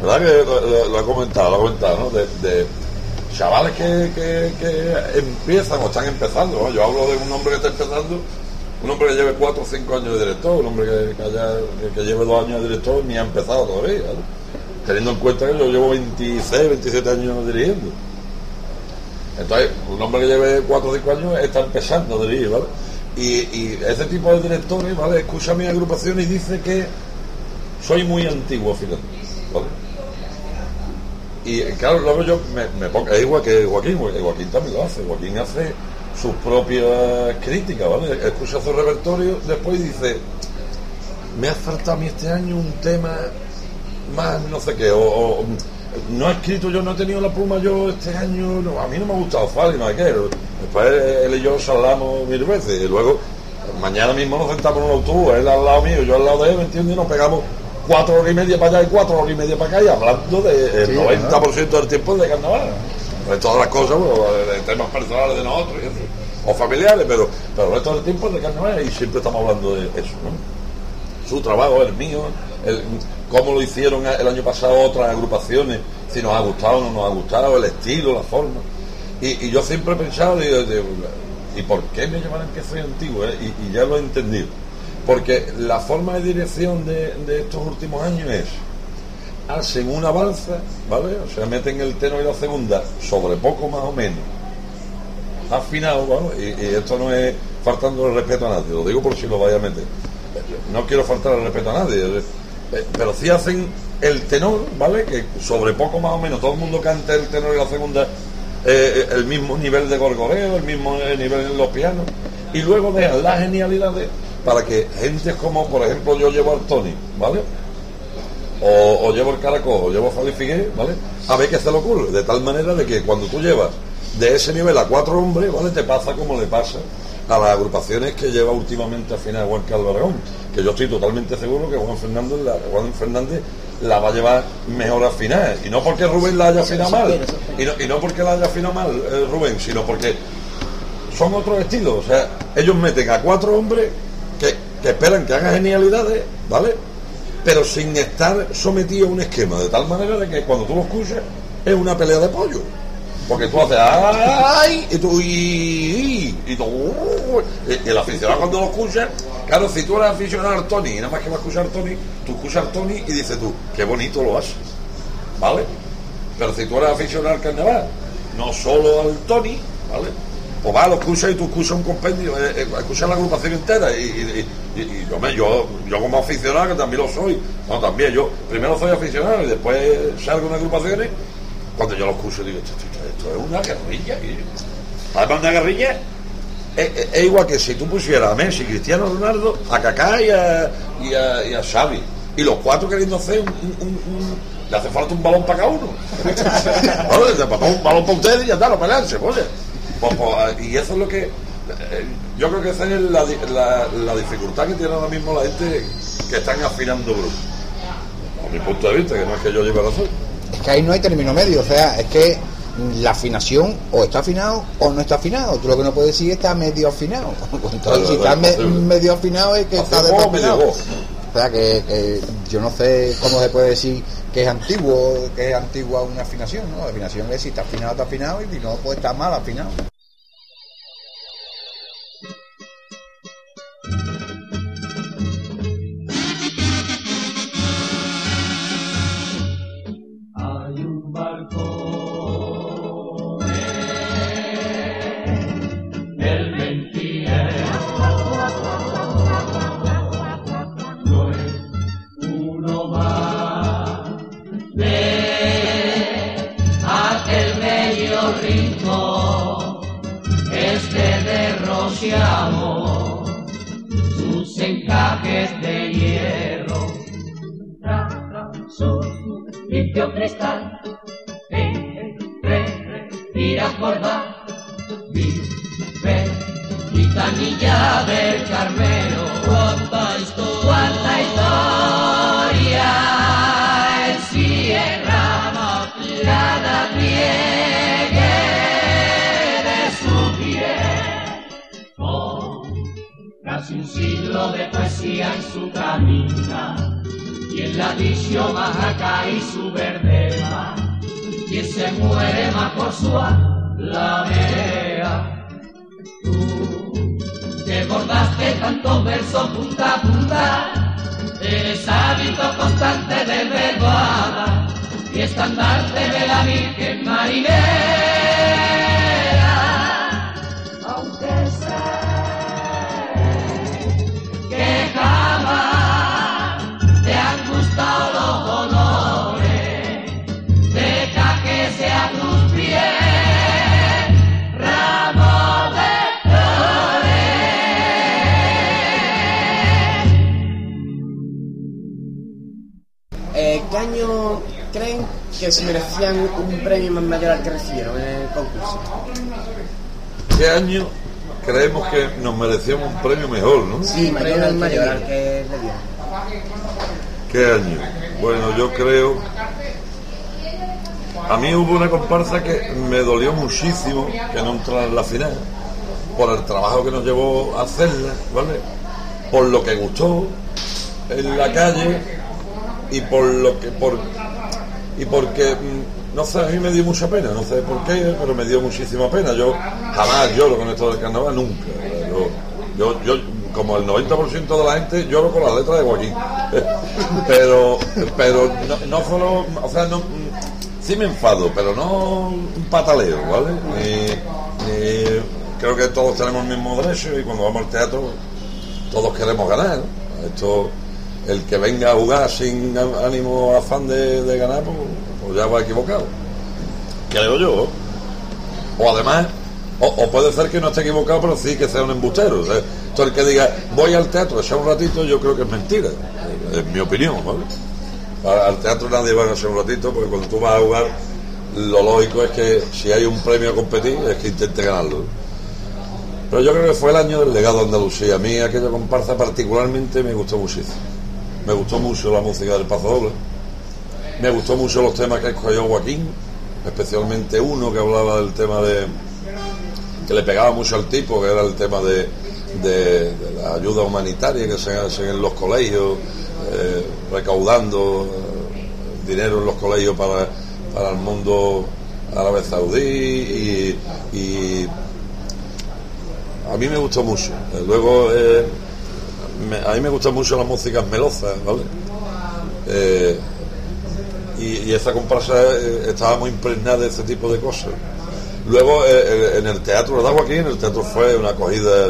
¿verdad? Que lo, lo- lo he comentado, lo he comentado, ¿no? De, de chavales que, que, que empiezan o están empezando, ¿no? Yo hablo de un hombre que está empezando, un hombre que lleve cuatro o cinco años de director, un hombre que, que, haya, lleve dos años de director ni ha empezado todavía, ¿vale? Teniendo en cuenta que yo llevo 26, 27 años dirigiendo. Entonces, un hombre que lleve 4 o 5 años está empezando a dirigir, ¿vale? Y, y ese tipo de directores, ¿vale? Escucha mi agrupación y dice que soy muy antiguo, fíjate, ¿vale? Y claro, luego yo me pongo, es igual que Joaquín, Joaquín también lo hace, Joaquín hace sus propias críticas, ¿vale? Escucha su repertorio, después dice, me ha faltado a mí este año un tema más no sé qué, o, o, no he escrito yo, no he tenido la pluma yo este año, no, a mí no me ha gustado Fali, no hay que, después él y yo charlamos mil veces, y luego mañana mismo nos sentamos en un autobús, él al lado mío, yo al lado de él, ¿me entiendes? Y nos pegamos cuatro horas y media para allá y cuatro horas y media para acá y hablando del Sí, 90% del tiempo de carnaval. De todas las cosas, bueno, de temas personales de nosotros o familiares, pero, pero el resto del tiempo es de carnaval y siempre estamos hablando de eso, ¿no? su trabajo, el mío, cómo lo hicieron el año pasado otras agrupaciones, si nos ha gustado o no nos ha gustado, el estilo, la forma. Y, y yo siempre he pensado, digo, ¿y por qué me llaman que soy antiguo? eh? Y, y ya lo he entendido. Porque la forma de dirección de, de estos últimos años es, hacen una balsa, ¿vale? O sea, meten el tenor y la segunda sobre poco más o menos afinado, ¿vale? Y, esto no es faltando el respeto a nadie, lo digo por si lo vaya a meter. No quiero faltar el respeto a nadie, eh, pero sí hacen el tenor, ¿vale? Que sobre poco más o menos todo el mundo canta el tenor y la segunda eh, el mismo nivel de gorgoreo, el mismo eh, nivel en los pianos, y luego dejan las genialidades para que gentes como, por ejemplo, yo llevo al Tony, ¿vale? O, llevo el Caracol, o llevo Fali Figué, ¿vale? A ver qué se le ocurre, de tal manera de que cuando tú llevas de ese nivel a cuatro hombres, ¿vale? Te pasa como le pasa a las agrupaciones que lleva últimamente a final Juan Carlos Aragón, que yo estoy totalmente seguro que Juan Fernández la, Juan Fernández la va a llevar mejor a final, y no porque Rubén la haya afinado mal, y no, y no porque la haya afinado mal eh, Rubén, sino porque son otros estilos, o sea, ellos meten a cuatro hombres que, que esperan que hagan genialidades, ¿vale? Pero sin estar sometidos a un esquema, de tal manera de que cuando tú lo escuchas es una pelea de pollo. Porque tú haces ¡ay! y tú y, y, tú, y el aficionado cuando lo escucha, claro, si tú eres aficionado al Tony y nada más que va a escuchar Tony, tú escuchas al Tony y dices tú, qué bonito lo hace, ¿vale? Pero si tú eres aficionado al carnaval, no solo al Tony, ¿vale? Pues va, lo escuchas y tú escuchas un compendio, eh, eh, escuchas la agrupación entera y, yo, me, yo, yo como aficionado, que también lo soy, no, también yo primero soy aficionado y después salgo en agrupaciones, cuando yo lo escucho digo, esto, es una guerrilla. Además una guerrilla es, igual que si tú pusieras a Messi, Cristiano Ronaldo, a Kaká y a, y a, y Xavi, y los cuatro queriendo hacer un, le hace falta un balón para cada uno. Un balón para ustedes y ya está, no pelearse, oye. Pues, pues, y eso es lo que. eh, yo creo que esa es la, la- la dificultad que tiene ahora mismo la gente que están afinando grupos. A mi punto de vista, que no es que yo lleve razón. Es que ahí no hay término medio, o sea, es que la afinación o está afinado o no está afinado. Tú lo que no puedes decir es que está medio afinado. Entonces, Claro, si está me- medio afinado es que Hace está desafinado. O sea, que, que yo no sé cómo se puede decir que es antiguo, que es antigua una afinación, ¿no? La afinación es si está afinado, está afinado y si no, pues está mal afinado. Constante de verbada, y estandarte de la Virgen Marinera, que se merecían un premio más mayor al que recibieron en el concurso? ¿Qué año creemos que nos merecíamos un premio mejor, no? Sí, mayor al mayor al que le dieron. ¿Qué año? Bueno, yo creo... A mí hubo una comparsa que me dolió muchísimo que no entrara en la final, por el trabajo que nos llevó a hacerla, ¿vale? Por lo que gustó en la calle y por lo que... Por, y porque, mm, no sé, a mí me dio mucha pena, no sé por qué, pero me dio muchísima pena. Yo jamás lloro con esto del carnaval, nunca. Yo, yo, como el 90% de la gente, lloro con la letra de Joaquín. pero, pero no, no solo, o sea, no, sí me enfado, pero no un pataleo, ¿vale? Ni- creo que todos tenemos el mismo derecho y cuando vamos al teatro todos queremos ganar. Esto, el que venga a jugar sin ánimo, afán de, de ganar, pues, pues ya va equivocado. Creo yo. O además, o, puede ser que no esté equivocado, pero sí que sea un embustero. O todo el que diga, voy al teatro echar un ratito, yo creo que es mentira. En mi opinión, ¿vale? Al al teatro nadie va a echar un ratito, porque cuando tú vas a jugar, lo lógico es que si hay un premio a competir, es que intente ganarlo. Pero yo creo que fue el año del legado de Andalucía. A mí aquella comparsa particularmente me gustó muchísimo. Me gustó mucho la música del Pazo Doble. Me gustó mucho los temas que escogió Joaquín, especialmente uno que hablaba del tema de que le pegaba mucho al tipo, que era el tema de, de- la ayuda humanitaria que se hace en los colegios, eh, recaudando eh, dinero en los colegios para, para el mundo árabe saudí y, a mí me gustó mucho. Luego, eh, a mí me gustan mucho las músicas melosas, ¿vale? Eh, y, y esa comparsa eh, estaba muy impregnada de ese tipo de cosas. Luego, eh, en el teatro, ¿verdad, Joaquín? En el teatro fue una acogida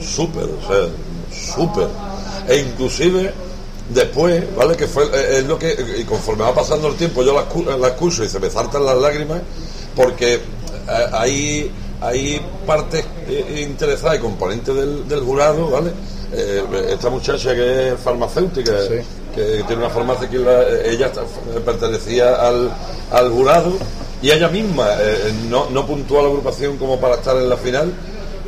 súper, o sea, súper. E inclusive, después, ¿vale? Que fue, es lo que, y conforme va pasando el tiempo, yo la, la escucho y se me saltan las lágrimas, porque hay, hay partes interesadas y componentes del jurado, ¿vale? Eh, esta muchacha que es farmacéutica, Sí. que tiene una farmacia que la- ella está- pertenecía al, al jurado y ella misma eh, no, no puntuó a la agrupación como para estar en la final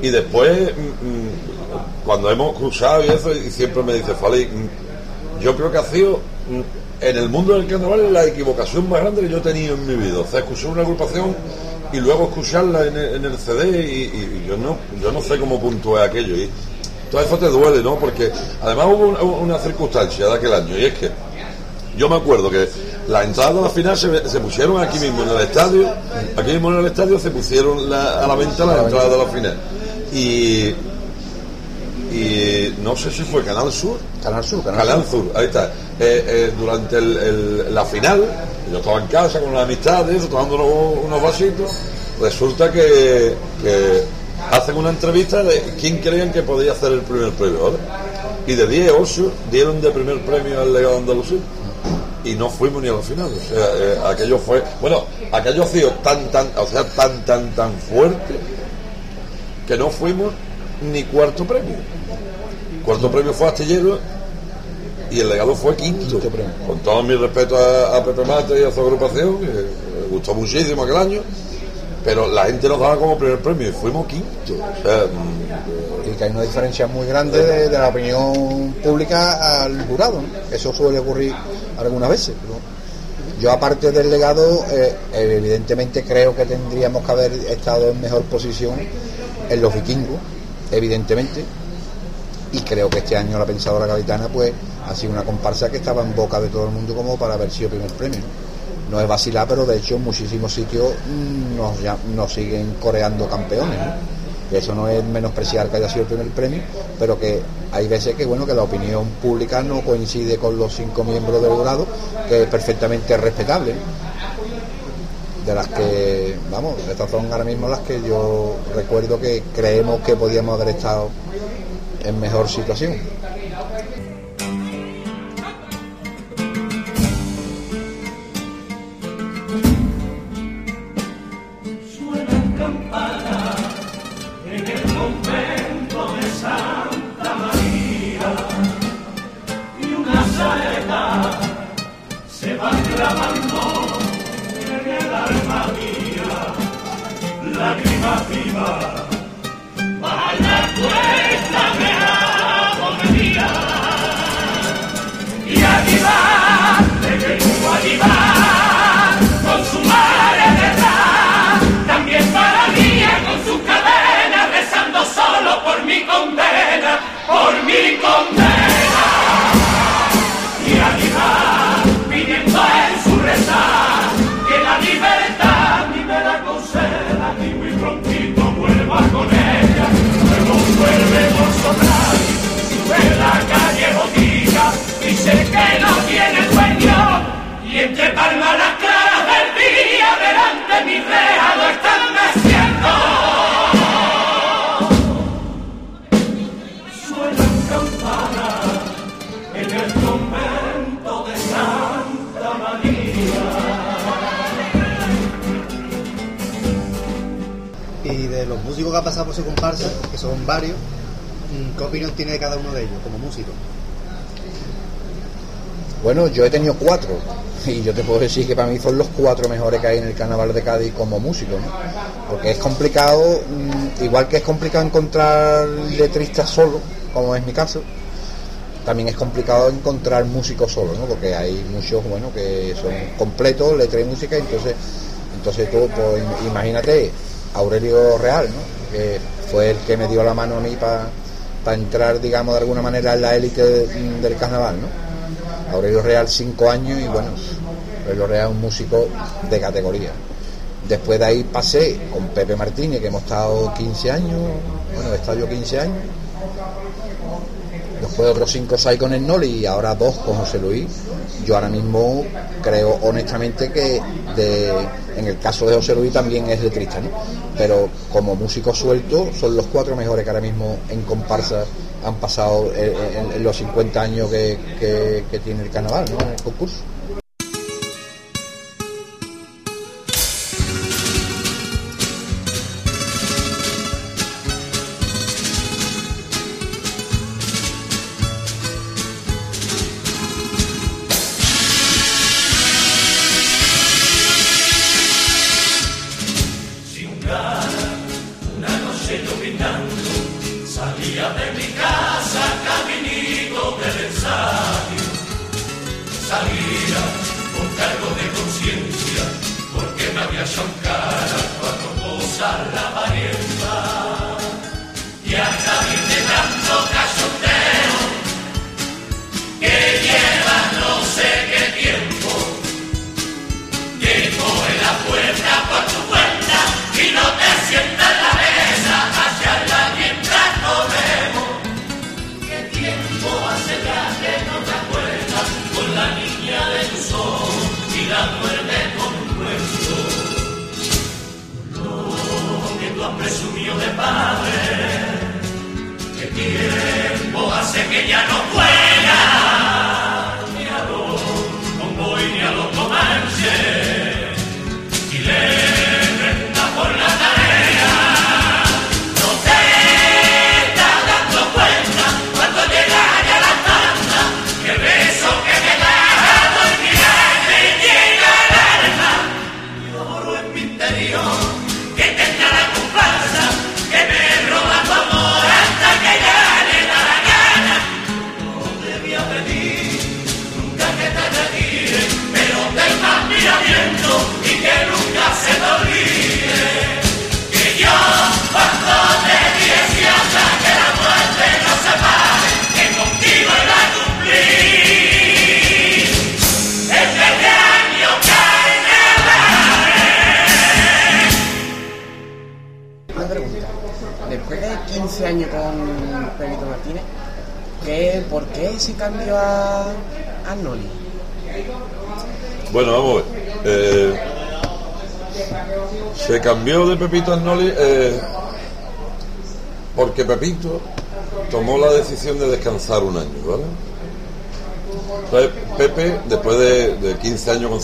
y después mm, mm, cuando hemos cruzado y eso y siempre me dice Fali mm, yo creo que ha sido en el mundo del carnaval la equivocación más grande que yo he tenido en mi vida o sea escuchar una agrupación y luego escucharla en el, en el CD y, y yo no yo no sé cómo puntué aquello y todo eso te duele ¿no? porque además hubo una, una circunstancia de aquel año y es que yo me acuerdo que las entradas de la final se, se pusieron aquí mismo en el estadio, aquí mismo en el estadio se pusieron la- a la venta las entradas de la final. Y, y no sé si fue Canal Sur, Canal Sur, Canal, Canal Sur, ahí está. Eh, eh, durante el- el- la final, yo estaba en casa con las amistades, tomando unos, unos vasitos, resulta que, que hacen una entrevista de quién creían que podía hacer el primer premio, ¿vale? Y de 10 8 dieron de primer premio al legado Andalucía. Y no fuimos ni a la final. O sea, eh, aquello fue. Bueno, aquello ha sido tan, tan, o sea, tan, tan, tan fuerte que no fuimos ni cuarto premio. Cuarto premio fue Astillero y el legado fue quinto. Quinto premio. Con todo mi respeto a, a Pepe Mate y a su agrupación, que me gustó muchísimo aquel año, pero la gente nos daba como primer premio y fuimos quinto. Y que hay una diferencia muy grande de, la opinión pública al jurado. ¿no? Eso suele ocurrir algunas veces. pero yo, aparte del legado, eh, evidentemente creo que tendríamos que haber estado en mejor posición en los vikingos, evidentemente. Y creo que este año la Pensadora Gaditana pues ha sido una comparsa que estaba en boca de todo el mundo como para haber sido primer premio. No es vacilar, pero de hecho en muchísimos sitios nos, ya- nos siguen coreando campeones. que eso no es menospreciar que haya sido el primer premio, pero que hay veces que bueno que la opinión pública no coincide con los cinco miembros del jurado, que es perfectamente respetable. De las que, vamos, estas son ahora mismo las que yo recuerdo que creemos que podíamos haber estado en mejor situación. Por mi condena, por mi condena. Vuelve por sonar, sube la calle botica, dice que no tiene dueño, y entre palmas las músicos que han pasado por su comparsa, que son varios, mm, ¿qué opinión tiene de cada uno de ellos como músico? Bueno, yo he tenido cuatro y yo te puedo decir que para mí son los cuatro mejores que hay en el carnaval de Cádiz como músico, ¿no? Porque es complicado, mm, igual que es complicado encontrar letristas solo, como es mi caso, también es complicado encontrar músicos solos, ¿no? Porque hay muchos, bueno, que son completos, letra y música, entonces, entonces tú, pues, im- imagínate, Aurelio Real, ¿no? Que fue el que me dio la mano a mí para entrar, digamos, de alguna manera en la élite de- del carnaval, ¿no? Aurelio Real cinco años y bueno, Aurelio Real es un músico de categoría. Después de ahí pasé con Pepe Martínez, que hemos estado 15 años, bueno, he estado yo 15 años. Después otros 5 o 6 con el Noli y ahora dos con José Luis. Yo ahora mismo creo honestamente que de- en el caso de José Luis también es letrista, ¿no? Pero como músico suelto son los cuatro mejores que ahora mismo en comparsa han pasado en, en- los 50 años que, que- que tiene el carnaval, ¿no? En el concurso.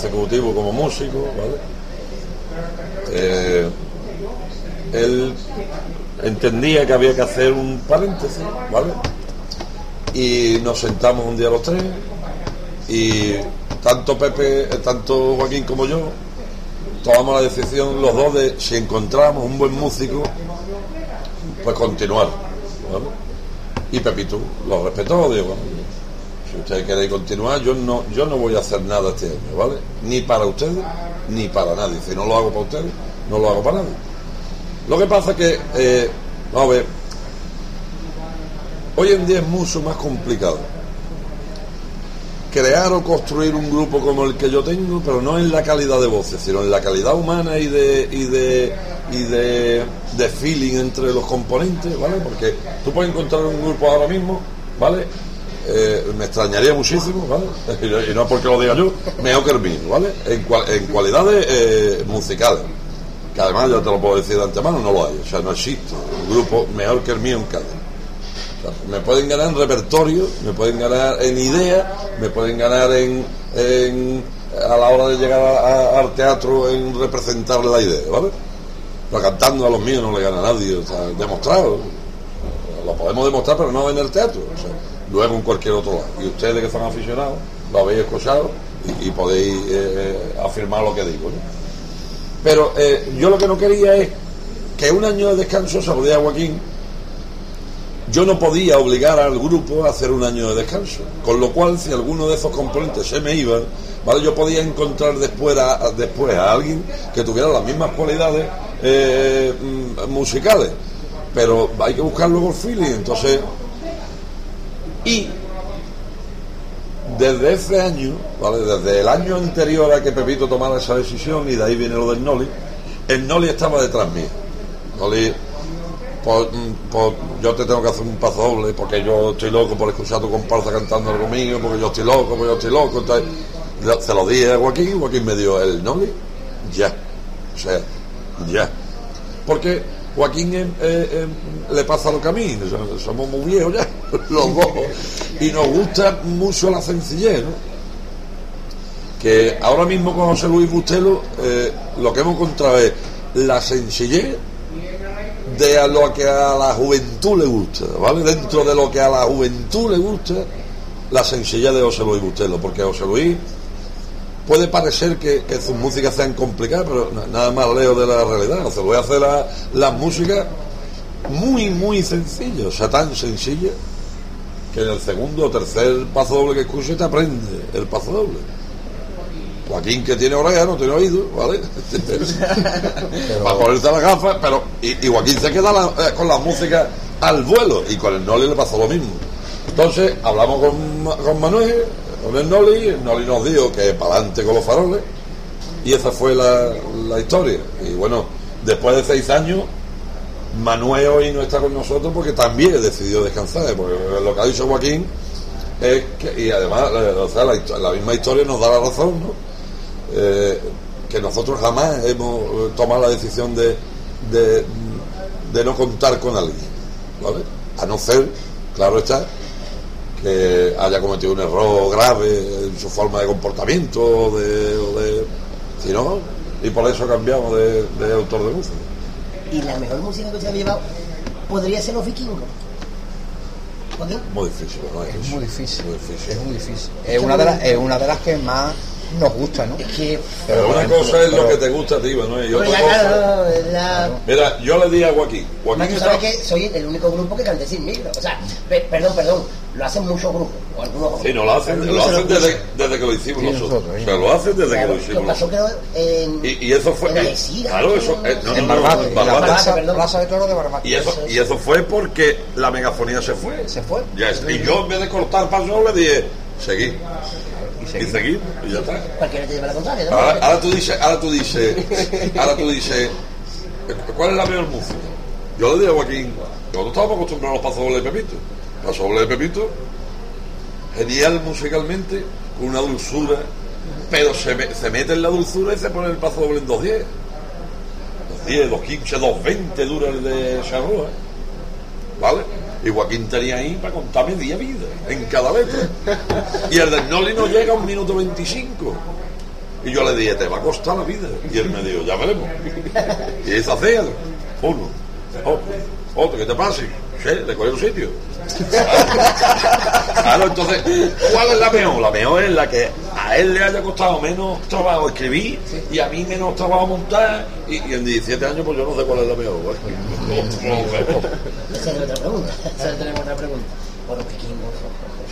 15 años consecutivos como músico, ¿vale? Eh, él entendía que había que hacer un paréntesis, ¿vale? Y nos sentamos un día los tres y tanto Pepe, eh, tanto Joaquín como yo tomamos la decisión los dos de si encontramos un buen músico, pues continuar. ¿vale? Y Pepito lo respetó, digo, si ustedes quieren continuar, yo no, yo no voy a hacer nada este año, ¿vale? Ni para ustedes, ni para nadie. Si no lo hago para ustedes, no lo hago para nadie. Lo que pasa es que, eh, vamos a ver, hoy en día es mucho más complicado crear o construir un grupo como el que yo tengo, pero no en la calidad de voces, sino en la calidad humana y de y de y de, de feeling entre los componentes, ¿vale? Porque tú puedes encontrar un grupo ahora mismo, ¿vale? Eh, me extrañaría muchísimo, ¿vale? Y no, porque lo diga yo, mejor que el mío, ¿vale? En, cua- en cualidades eh, musicales, que además ya te lo puedo decir de antemano, no lo hay, o sea, no existe un grupo mejor que el mío en sea, me pueden ganar en repertorio, me pueden ganar en idea, me pueden ganar en, en- a la hora de llegar al teatro en representar la idea, ¿vale? Pero cantando a los míos no le gana a nadie, o sea, demostrado. Lo podemos demostrar, pero no en el teatro, o sea, luego en cualquier otro lado. Y ustedes que son aficionados, lo habéis escuchado y, podéis eh, afirmar lo que digo. Pero eh, yo lo que no quería es que un año de descanso, dije a Joaquín, yo no podía obligar al grupo a hacer un año de descanso. Con lo cual, si alguno de esos componentes se me iba, ¿vale? yo podía encontrar después a, a- después a alguien que tuviera las mismas cualidades eh, mm, musicales. Pero hay que buscar luego el feeling. Entonces, y desde ese año, ¿vale? desde el año anterior a que Pepito tomara esa decisión, y de ahí viene lo del Noli, el Noli estaba detrás mío. Noli, pues, mm, pues, yo te tengo que hacer un paso doble porque yo estoy loco por escuchar a tu comparsa cantando algo mío, porque yo estoy loco, porque yo estoy loco. Entonces, se lo dije a Joaquín, Joaquín me dio el Noli, ya. O sea, ya. Porque Joaquín le pasa lo que a mí, so- somos muy viejos ya, los dos, y nos gusta mucho la sencillez, ¿no? Que ahora mismo con José Luis Bustelo eh, lo que hemos encontrado es la sencillez de a lo que a la juventud le gusta, ¿vale? Dentro de lo que a la juventud le gusta, la sencillez de José Luis Bustelo, porque José Luis puede parecer que, que sus músicas sean complicadas, pero na- nada más lejos de la realidad. José Luis hace la, las músicas muy, muy sencillas, o sea, tan sencillas que en el segundo o tercer paso doble que escuche te aprende el paso doble. Joaquín que tiene oreja, no tiene oído, ¿vale? Para ponerse las gafas, pero. Y, y Joaquín se queda la- eh, con la música al vuelo, y con el Noli le pasó lo mismo. Entonces, hablamos con, con Manuel, con el Noli, el Noli nos dijo que para adelante con los faroles, y esa fue la, la historia. Y bueno, después de seis años, Manuel hoy no está con nosotros porque también decidió descansar, porque lo que ha dicho Joaquín es que, y además, o sea, la, la misma historia nos da la razón, ¿no? Eh, que nosotros jamás hemos eh, tomado la decisión de, de, no contar con alguien. A no ser, claro está, que haya cometido un error grave en su forma de comportamiento, de, o de- si no, y por eso cambiamos de, de autor de música. Y la mejor música que se ha llevado podría ser los vikingos. Muy difícil, ¿no? Es muy difícil. Muy difícil. Es muy difícil. Es una de las, es una de las que más nos gusta, ¿no? Es que. Pero una ejemplo, cosa es lo pero- que te gusta a ti, Manuel, y otra ya, cosa... claro, no, la- Mira, yo le di a Joaquín. Joaquín tú está... sabes que soy el único grupo que cante sin micro. O sea, pe- perdón, perdón, lo hacen muchos grupos. O algunos Sí, no lo hacen, lo hacen lo desde, desde que lo hicimos Sí, nosotros. nosotros, O sea, lo hacen desde que Claro, lo lo hicimos pasó nosotros. creo en. Y, y eso fue... en y- Algeciras, claro, eso... eh, no, no, en no, no, Barbate, la Barbate. plaza, plaza de Toro de Barbate. Y eso, y eso fue porque la megafonía se fue. Se fue. Ya es- y yo en vez de cortar paso le dije, seguí. Y Y seguí, y ya está. Cualquiera te lleva la contraria, ¿no? Ahora, ahora tú dices, ahora tú dices, ahora tú dices, ¿cuál es la peor música? Yo le dije a Joaquín, nosotros estábamos acostumbrados a los pasodobles de Pepito. Pasodoble de Pepito, genial musicalmente, con una dulzura, pero se, me- se mete en la dulzura y se pone el pasodoble en 2.10. 2.10, 2.15, 2.20 dura el de Charrúa. ¿Vale? Y Joaquín tenía ahí para contar media vida en cada letra. Y el del Noli no llega a un minuto 25. Y yo le dije, te va a costar la vida. Y él me dijo, ya veremos. Y hizo hacer uno, otro, otro, que te pase. Sí, le cogió un sitio. Claro, entonces, ¿cuál es la mejor? La mejor es la que a él le haya costado menos trabajo escribir y a mí menos trabajo montar. Y, y en 17 años, pues yo no sé cuál es la mejor. Esa es otra pregunta. Esa tenemos otra pregunta. Por los vikingos.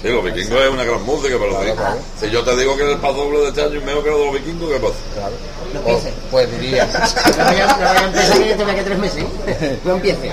Sí, los vikingos es una gran música, pero si, si yo te digo que el paso doble de este año es mejor que el de los vikingos, ¿qué pasa? Claro. No O- empieces. pues diría, No vaya, no vaya a empezar ni dentro de que tres meses. ¿eh? No empiece.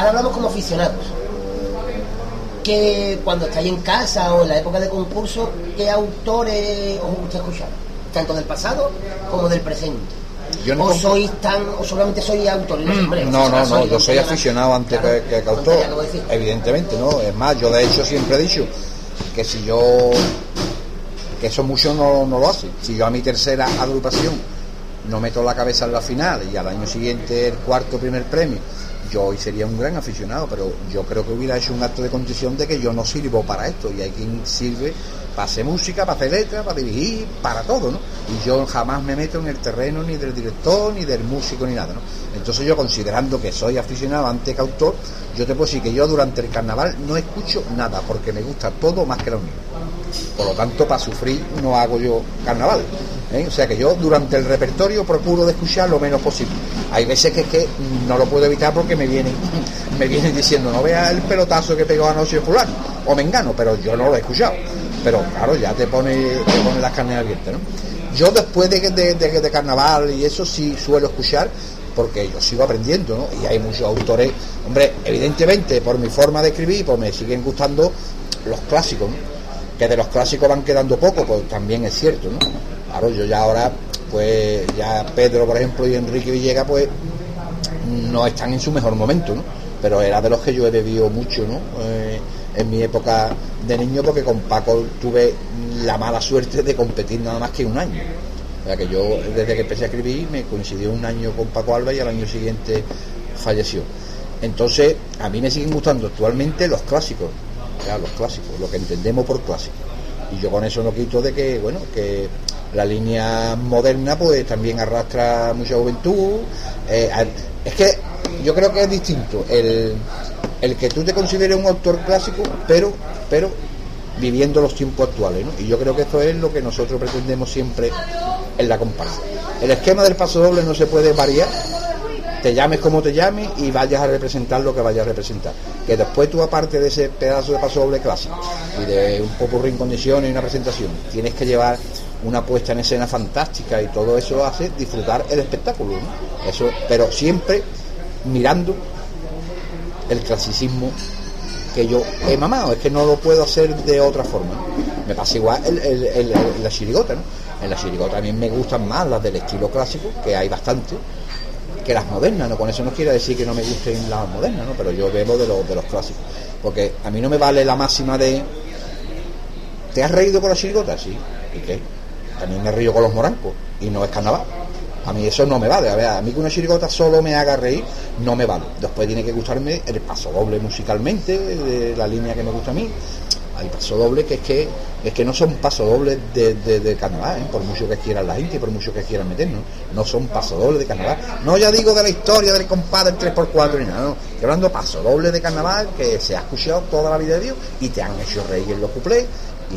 Ahora hablamos como aficionados. Que cuando estáis en casa o en la época de concurso, ¿qué autores os gusta escuchar? Tanto del pasado como del presente. Yo no o sois tan, o solamente sois autores, no, hombre, No, no, no, yo soy aficionado antes Claro, que, que autor, evidentemente, ¿no? Es más, yo de hecho siempre he dicho que si yo, que eso mucho no, no lo hace, si yo a mi tercera agrupación no meto la cabeza en la final y al año siguiente el cuarto primer premio, yo hoy sería un gran aficionado, pero yo creo que hubiera hecho un acto de condición de que yo no sirvo para esto y hay quien sirve para hacer música, para hacer letras, para dirigir, para todo, ¿no? Y yo jamás me meto en el terreno ni del director, ni del músico, ni nada, ¿no? Entonces yo considerando que soy aficionado antes que autor, yo te puedo decir que yo durante el carnaval no escucho nada, porque me gusta todo más que lo mío. Por lo tanto, para sufrir no hago yo carnaval. ¿eh? O sea que yo durante el repertorio procuro de escuchar lo menos posible. Hay veces que es que no lo puedo evitar porque me vienen, me vienen diciendo, no veas el pelotazo que pegó anoche fulano, o me engano, pero yo no lo he escuchado. Pero claro, ya te pone, te pone las carnes abiertas, ¿no? Yo después de, de, de- de carnaval y eso sí suelo escuchar porque yo sigo aprendiendo, ¿no? Y hay muchos autores, hombre, evidentemente por mi forma de escribir, pues me siguen gustando los clásicos, ¿no? que de los clásicos van quedando poco, pues también es cierto, ¿no? Claro, yo ya ahora, pues ya Pedro, por ejemplo, y Enrique Villegas, pues no están en su mejor momento, ¿no? Pero era de los que yo he bebido mucho, ¿no? Eh, en mi época de niño, porque con Paco tuve la mala suerte de competir nada más que un año. O sea que yo, desde que empecé a escribir, me coincidió un año con Paco Alba y al año siguiente falleció. Entonces, a mí me siguen gustando actualmente los clásicos, ya, los clásicos, lo que entendemos por clásico. Y yo con eso no quito de que, bueno, que la línea moderna pues también arrastra mucha juventud. Eh, es que yo creo que es distinto el, el que tú te consideres un autor clásico, pero, pero viviendo los tiempos actuales, ¿no? Y yo creo que eso es lo que nosotros pretendemos siempre en la comparsa. El esquema del paso doble no se puede variar, te llames como te llames y vayas a representar lo que vayas a representar. Que después tú, aparte de ese pedazo de paso doble clásico y de un poco en condiciones y una presentación, tienes que llevar una puesta en escena fantástica y todo eso hace disfrutar el espectáculo, ¿no? Eso, pero siempre mirando el clasicismo que yo he mamado, es que no lo puedo hacer de otra forma. Me pasa igual en- en la chirigota, ¿no? En la chirigota mí me gustan más las del estilo clásico, que hay bastante, que las modernas, ¿no? Con eso no quiere decir que no me gusten las modernas, ¿no? Pero yo bebo de los, de los clásicos. Porque a mí no me vale la máxima de ¿Te has reído con la chirigota? Sí. ¿Y qué? También me río con los morancos. Y no es carnaval. A mí eso no me vale. A ver, a mí que una chirigota solo me haga reír, no me vale. Después tiene que gustarme el paso doble musicalmente, de la línea que me gusta a mí. Hay paso doble que es que es que no son paso dobles de, de, de carnaval, ¿eh? por mucho que quieran la gente por mucho que quieran meternos. No son paso doble de carnaval. No ya digo de la historia del compadre 3x4 ni nada, no. Estoy hablando paso doble de carnaval que se ha escuchado toda la vida de Dios y te han hecho reír en los cuplés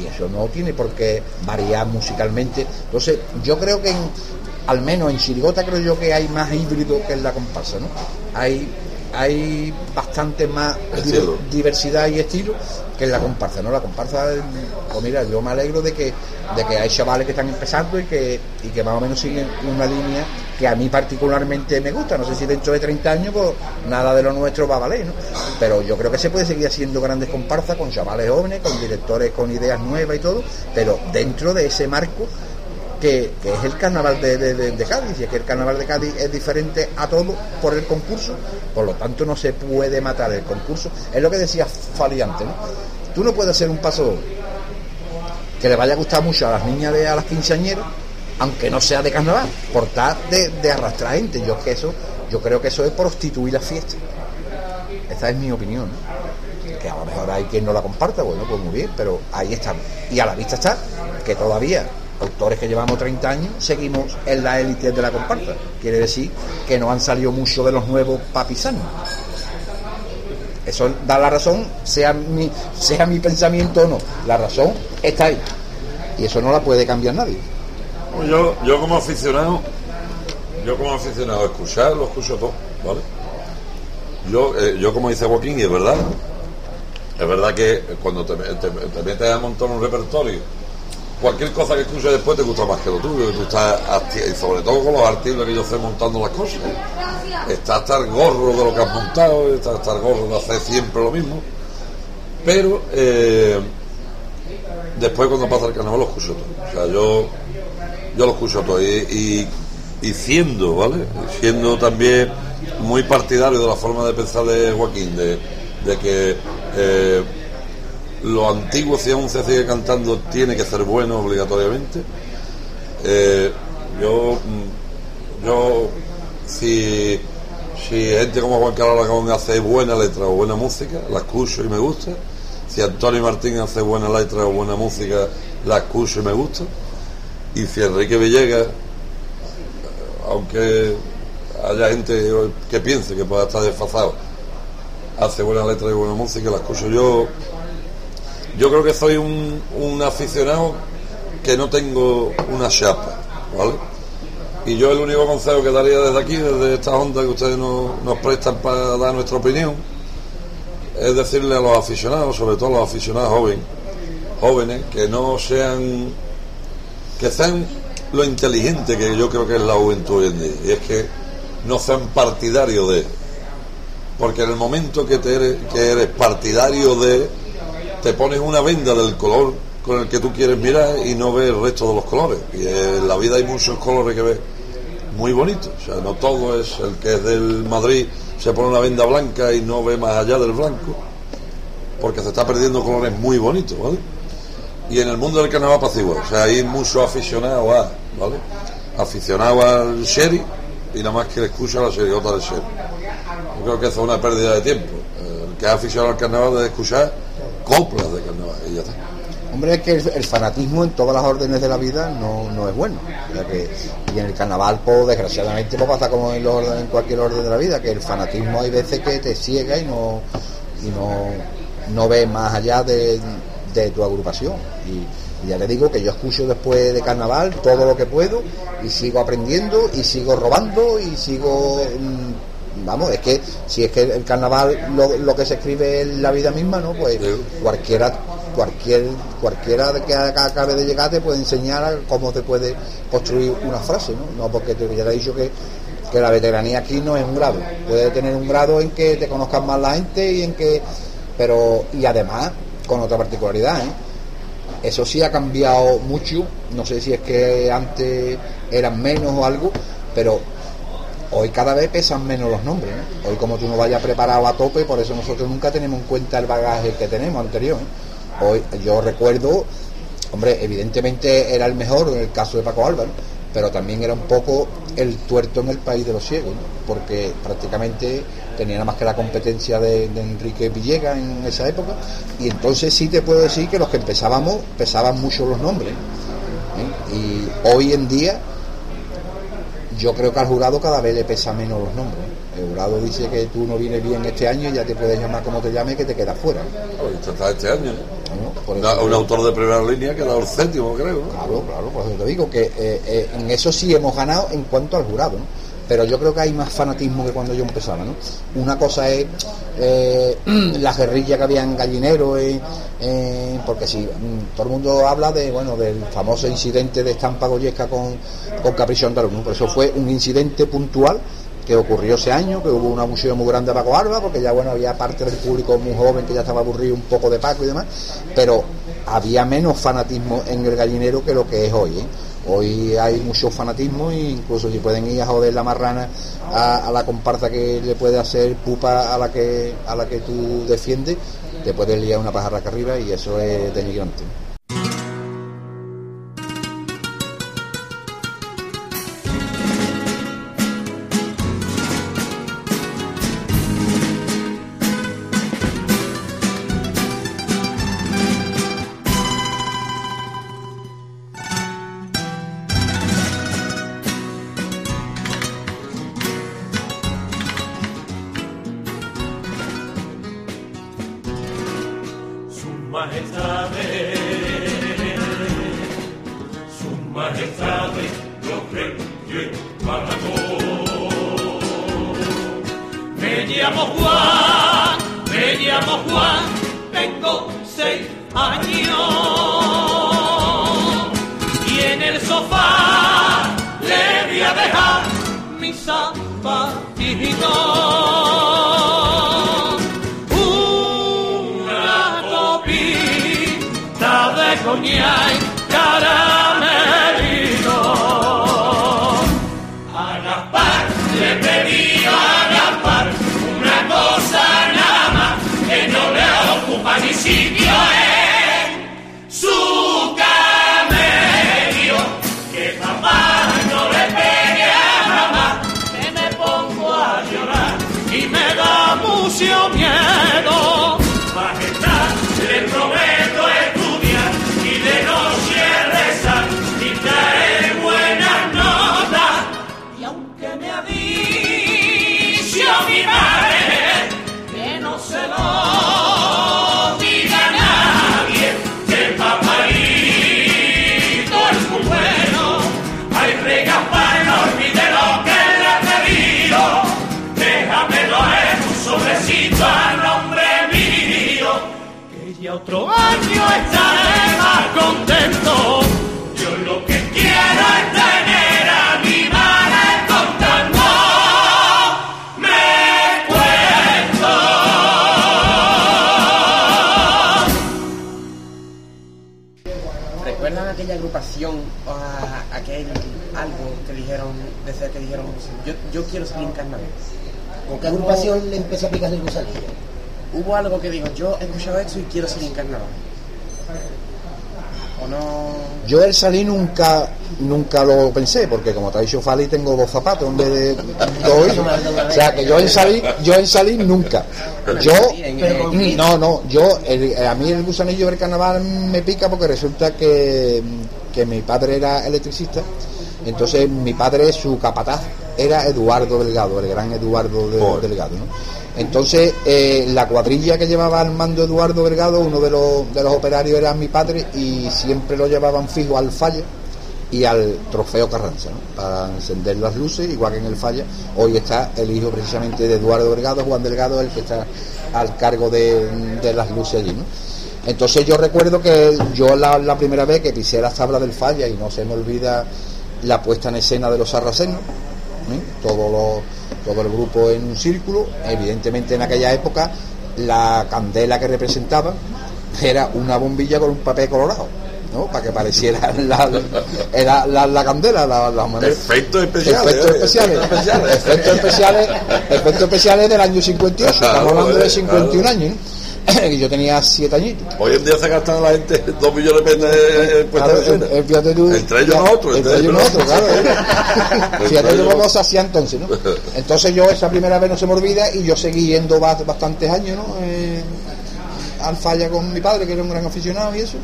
y eso no tiene por qué variar musicalmente. Entonces, yo creo que en- al menos en Chirigota creo yo que hay más híbrido que en la comparsa, ¿no? Hay hay bastante más Estilo. diversidad y estilo que en la comparsa, ¿no? La comparsa, pues mira, yo me alegro de que de que hay chavales que están empezando y que y que más o menos siguen una línea que a mí particularmente me gusta. No sé si dentro de 30 años pues nada de lo nuestro va a valer, ¿no? Pero yo creo que se puede seguir haciendo grandes comparsas con chavales jóvenes, con directores con ideas nuevas y todo, pero dentro de ese marco que, es el carnaval de, de- Cádiz, y es que el carnaval de Cádiz es diferente a todo por el concurso, por lo tanto no se puede matar el concurso. Es lo que decía Fali antes, ¿no? Tú no puedes hacer un paso que le vaya a gustar mucho a las niñas de a las quinceañeras, aunque no sea de carnaval, por tal de, de arrastrar gente. Yo que eso, yo creo que eso es prostituir la fiesta. Esa es mi opinión. ¿no? Que a lo mejor hay quien no la comparta, bueno, pues muy bien, pero ahí estamos. Y a la vista está que todavía, autores que llevamos 30 años, seguimos en la élite de la comparsa. Quiere decir que no han salido muchos de los nuevos papisanos. Eso da la razón, sea mi, sea mi pensamiento o no. La razón está ahí. Y eso no la puede cambiar nadie. Yo, yo como aficionado, yo como aficionado a escuchar, lo escucho todo, ¿vale? Yo, eh, yo como dice Joaquín, y es verdad, es verdad que cuando te, te- te metes a montar un repertorio, cualquier cosa que escuches después te gusta más que lo tuyo, que tú estás, y sobre todo con los artistas que yo estoy montando las cosas. Está hasta el gorro de lo que has montado, está hasta el gorro de hacer siempre lo mismo, pero eh, después cuando pasa el carnaval lo escucho todo. O sea, yo, yo lo escucho todo. Y, y, y siendo, ¿vale? Siendo también muy partidario de la forma de pensar de Joaquín, de, de que eh, lo antiguo, si aún se sigue cantando, tiene que ser bueno obligatoriamente. Eh, yo, mm, yo, si, si gente como Juan Carlos Aragón hace buena letra o buena música, la escucho y me gusta. Si Antonio Martín hace buena letra o buena música, la escucho y me gusta. Y si Enrique Villegas, aunque haya gente que piense que pueda estar desfasado, hace buena letra y buena música, la escucho yo. Yo creo que soy un, un aficionado que no tengo una chapa, ¿vale? Y yo el único consejo que daría desde aquí, desde esta onda que ustedes nos, nos prestan para dar nuestra opinión, es decirle a los aficionados, sobre todo a los aficionados jóvenes, jóvenes, que no sean, que sean lo inteligente que yo creo que es la juventud hoy en día, y es que no sean partidarios de, porque en el momento que, te eres, que eres partidario de, te pones una venda del color con el que tú quieres mirar y no ves el resto de los colores. Y en la vida hay muchos colores que ves muy bonitos. O sea, no todo es el que es del Madrid, se pone una venda blanca y no ve más allá del blanco, porque se está perdiendo colores muy bonitos, ¿vale? Y en el mundo del carnaval igual. O sea, hay muchos aficionados a, ¿vale? aficionado al sherry y nada más que le escucha la seriota del sherry. Yo creo que eso es una pérdida de tiempo. El que es aficionado al carnaval debe escuchar coplas de carnaval. Hombre, es que el, fanatismo en todas las órdenes de la vida no, no es bueno. Y en el carnaval, pues, desgraciadamente, pues, pasa como en, los orden- en cualquier orden de la vida, que el fanatismo hay veces que te ciega y no, y no, no ves más allá de, de tu agrupación. Y, ya te digo que yo escucho después de carnaval todo lo que puedo y sigo aprendiendo y sigo robando y sigo... mm, Vamos, es que si es que el carnaval lo, lo que se escribe es la vida misma, ¿no? Pues cualquiera cualquier cualquiera de que acabe de llegar te puede enseñar cómo te puede construir una frase, ¿no? No porque te, ya te he dicho que, que la veteranía aquí no es un grado. Puede tener un grado en que te conozcan más la gente y en que pero y además con otra particularidad, ¿eh? Eso sí ha cambiado mucho, no sé si es que antes eran menos o algo, pero hoy cada vez pesan menos los nombres. ¿no? Hoy como tú no vayas preparado a tope, por eso nosotros nunca tenemos en cuenta el bagaje que tenemos anterior. ¿eh? Hoy yo recuerdo, hombre, evidentemente era el mejor en el caso de Paco Álvaro, pero también era un poco el tuerto en el país de los ciegos, porque prácticamente tenía nada más que la competencia de, de Enrique Villegas en esa época, y entonces sí te puedo decir que los que empezábamos pesaban mucho los nombres. ¿eh? Y hoy en día yo creo que al jurado cada vez le pesa menos los nombres. El jurado dice que tú no vienes bien este año y ya te puedes llamar como te llame que te quedas fuera. Claro, esto está este año. un autor de primera línea que ha dado el céntimo, creo. ¿no? Claro, claro, por eso te digo que eh, eh, en eso sí hemos ganado en cuanto al jurado, ¿no? Pero yo creo que hay más fanatismo que cuando yo empezaba, ¿no? Una cosa es eh, la guerrilla que había en Gallinero, porque si mm, todo el mundo habla de, bueno, del famoso incidente de Estampa Goyesca con, con Capricho Andaluz, ¿no? Pero eso fue un incidente puntual que ocurrió ese año, que hubo un abuso muy grande a Paco Alba, porque ya bueno, había parte del público muy joven que ya estaba aburrido un poco de Paco y demás, pero había menos fanatismo en el gallinero que lo que es hoy. ¿eh? Hoy hay mucho fanatismo e incluso si pueden ir a joder la marrana a, la comparsa que le puede hacer pupa a la que a la que tú defiendes, te puedes liar una pajarraca arriba y eso es denigrante. Aquel algo que dijeron, desde que dijeron, yo, yo quiero salir en carnaval? ¿Con qué agrupación le empezó a picar el gusanillo? Hubo algo que dijo, yo he escuchado esto y quiero salir en carnaval. ¿O no? Yo el salir nunca nunca lo pensé, porque como te ha dicho Fali tengo dos zapatos en vez de dos. O sea que yo en salir, yo en salir nunca. Yo no, no, yo el- a mí el gusanillo del carnaval me pica porque resulta que, que mi padre era electricista. Entonces mi padre, su capataz, era Eduardo Delgado, el gran Eduardo de-. Delgado, ¿no? Entonces, eh, la cuadrilla que llevaba al mando Eduardo Delgado, uno de los, de los operarios era mi padre y siempre lo llevaban fijo al falla y al trofeo Carranza, ¿no? para encender las luces, igual que en el falla. Hoy está el hijo precisamente de Eduardo Delgado, Juan Delgado, el que está al cargo de, de las luces allí. ¿no? Entonces yo recuerdo que yo la, la primera vez que pisé las tablas del falla y no se me olvida la puesta en escena de los sarracenos, ¿eh? todo, lo- todo el grupo en un círculo, evidentemente en aquella época la candela que representaba era una bombilla con un papel colorado. ¿no? para que pareciera la, era la, la candela, la, la manera- Efectos especiales. efectos ¿eh? especiales, especiales. efectos especiales, efectos especiales del año 58, estamos hablando de eh, 51 claro. años, ¿no? Y yo tenía 7 añitos. Hoy en día se gastan la gente dos millones de pesos en puestas de escena. fíjate tú, Entre ellos nosotros, Entre ellos nosotros, claro. Fíjate tú cómo se hacía entonces, ¿no? Entonces yo esa primera vez no se me olvida y yo seguí yendo ba- bastantes años, ¿no? Eh, al falla con mi padre, que era un gran aficionado y eso.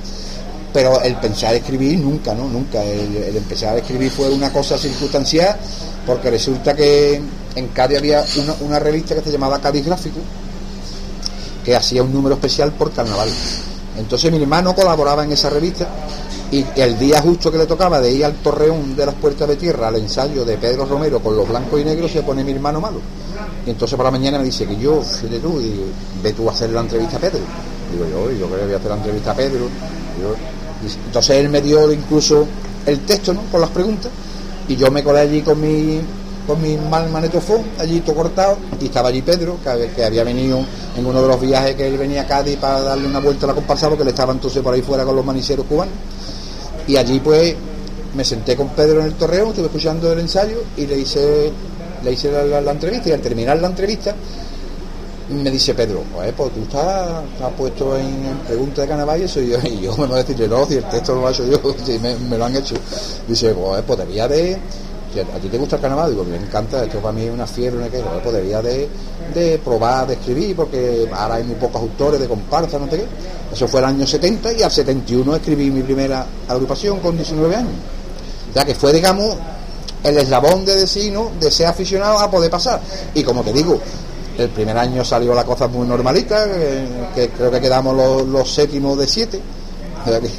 Pero el pensar escribir nunca, ¿no? Nunca. El, el empezar a escribir fue una cosa circunstancial porque resulta que en Cádiz había una, una revista que se llamaba Cádiz Gráfico que hacía un número especial por carnaval. Entonces mi hermano colaboraba en esa revista y el día justo que le tocaba de ir al torreón de las puertas de tierra al ensayo de Pedro Romero con los blancos y negros se pone mi hermano malo. Y entonces por la mañana me dice que yo, fíjate tú, digo, ve tú a hacer la entrevista a Pedro. Digo yo, yo creo que voy a hacer la entrevista a Pedro. Entonces él me dio incluso el texto, ¿no? Con las preguntas. Y yo me colé allí con mi con mi mal manetofón, allí todo cortado, y estaba allí Pedro, que, había- venido en uno de los viajes que él venía a Cádiz para darle una vuelta a la comparsa, porque él estaba entonces por ahí fuera con los maniceros cubanos. Y allí pues me senté con Pedro en el torreón, estuve escuchando el ensayo y le hice, le hice la, entrevista y al terminar la entrevista me dice Pedro, pues, pues tú estás, estás puesto en, pregunta de carnaval y eso y yo, y yo me voy a decirle, no, si el texto lo he hecho yo, si me, me lo han hecho. Dice, pues, pues debía de, a, ti te gusta el carnaval, digo, me encanta, esto para mí es una fiebre, una que, pues de, de probar, de escribir, porque ahora hay muy pocos autores de comparsa, no sé qué. Eso fue el año 70 y al 71 escribí mi primera agrupación con 19 años. O sea que fue, digamos, el eslabón de decir, ¿no? De ser aficionado a poder pasar. Y como te digo, el primer año salió la cosa muy normalita, que, que creo que quedamos los, los séptimos de siete. Sea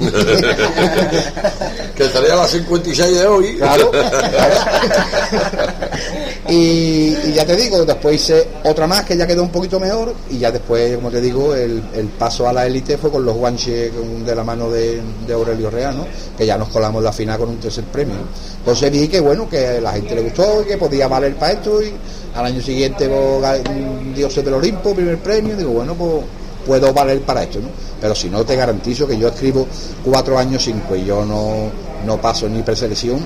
que- Que estaría a las 56 de hoy. Claro, claro. y, y ya te digo, después hice otra más que ya quedó un poquito mejor y ya después, como te digo, el, el paso a la élite fue con los guanches de la mano de, de Aurelio Real, ¿no? que ya nos colamos la final con un tercer premio. Entonces vi que bueno, que a la gente le gustó y que podía valer para esto y al año siguiente pues, Dioses del Olimpo, primer premio, digo, bueno, pues puedo valer para esto, ¿no? Pero si no te garantizo que yo escribo cuatro años cinco y yo no, no paso ni preselección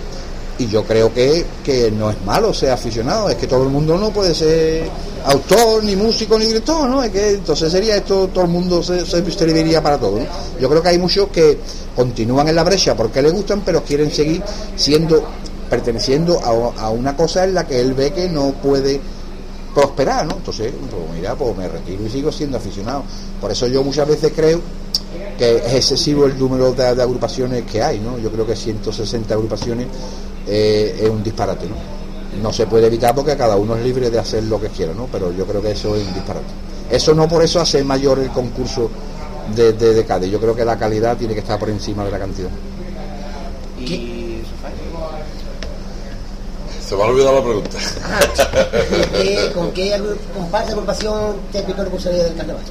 y yo creo que, que no es malo ser aficionado, es que todo el mundo no puede ser autor, ni músico, ni director, ¿no? Es que entonces sería esto, todo el mundo se, se serviría para todo, ¿no? Yo creo que hay muchos que continúan en la brecha porque les gustan, pero quieren seguir siendo, perteneciendo a, a una cosa en la que él ve que no puede prosperar, ¿no? Entonces, mira, pues me retiro y sigo siendo aficionado. Por eso yo muchas veces creo que es excesivo el número de, agrupaciones que hay, ¿no? Yo creo que 160 agrupaciones eh, es un disparate, ¿no? No se puede evitar porque cada uno es libre de hacer lo que quiera, ¿no? Pero yo creo que eso es un disparate. Eso no por eso hace mayor el concurso de, de. Yo creo que la calidad tiene que estar por encima de la cantidad. Se me ha olvidado la pregunta. ¿Qué- ¿Con qué comparsa, agrupación te picó el gusanillo del carnaval?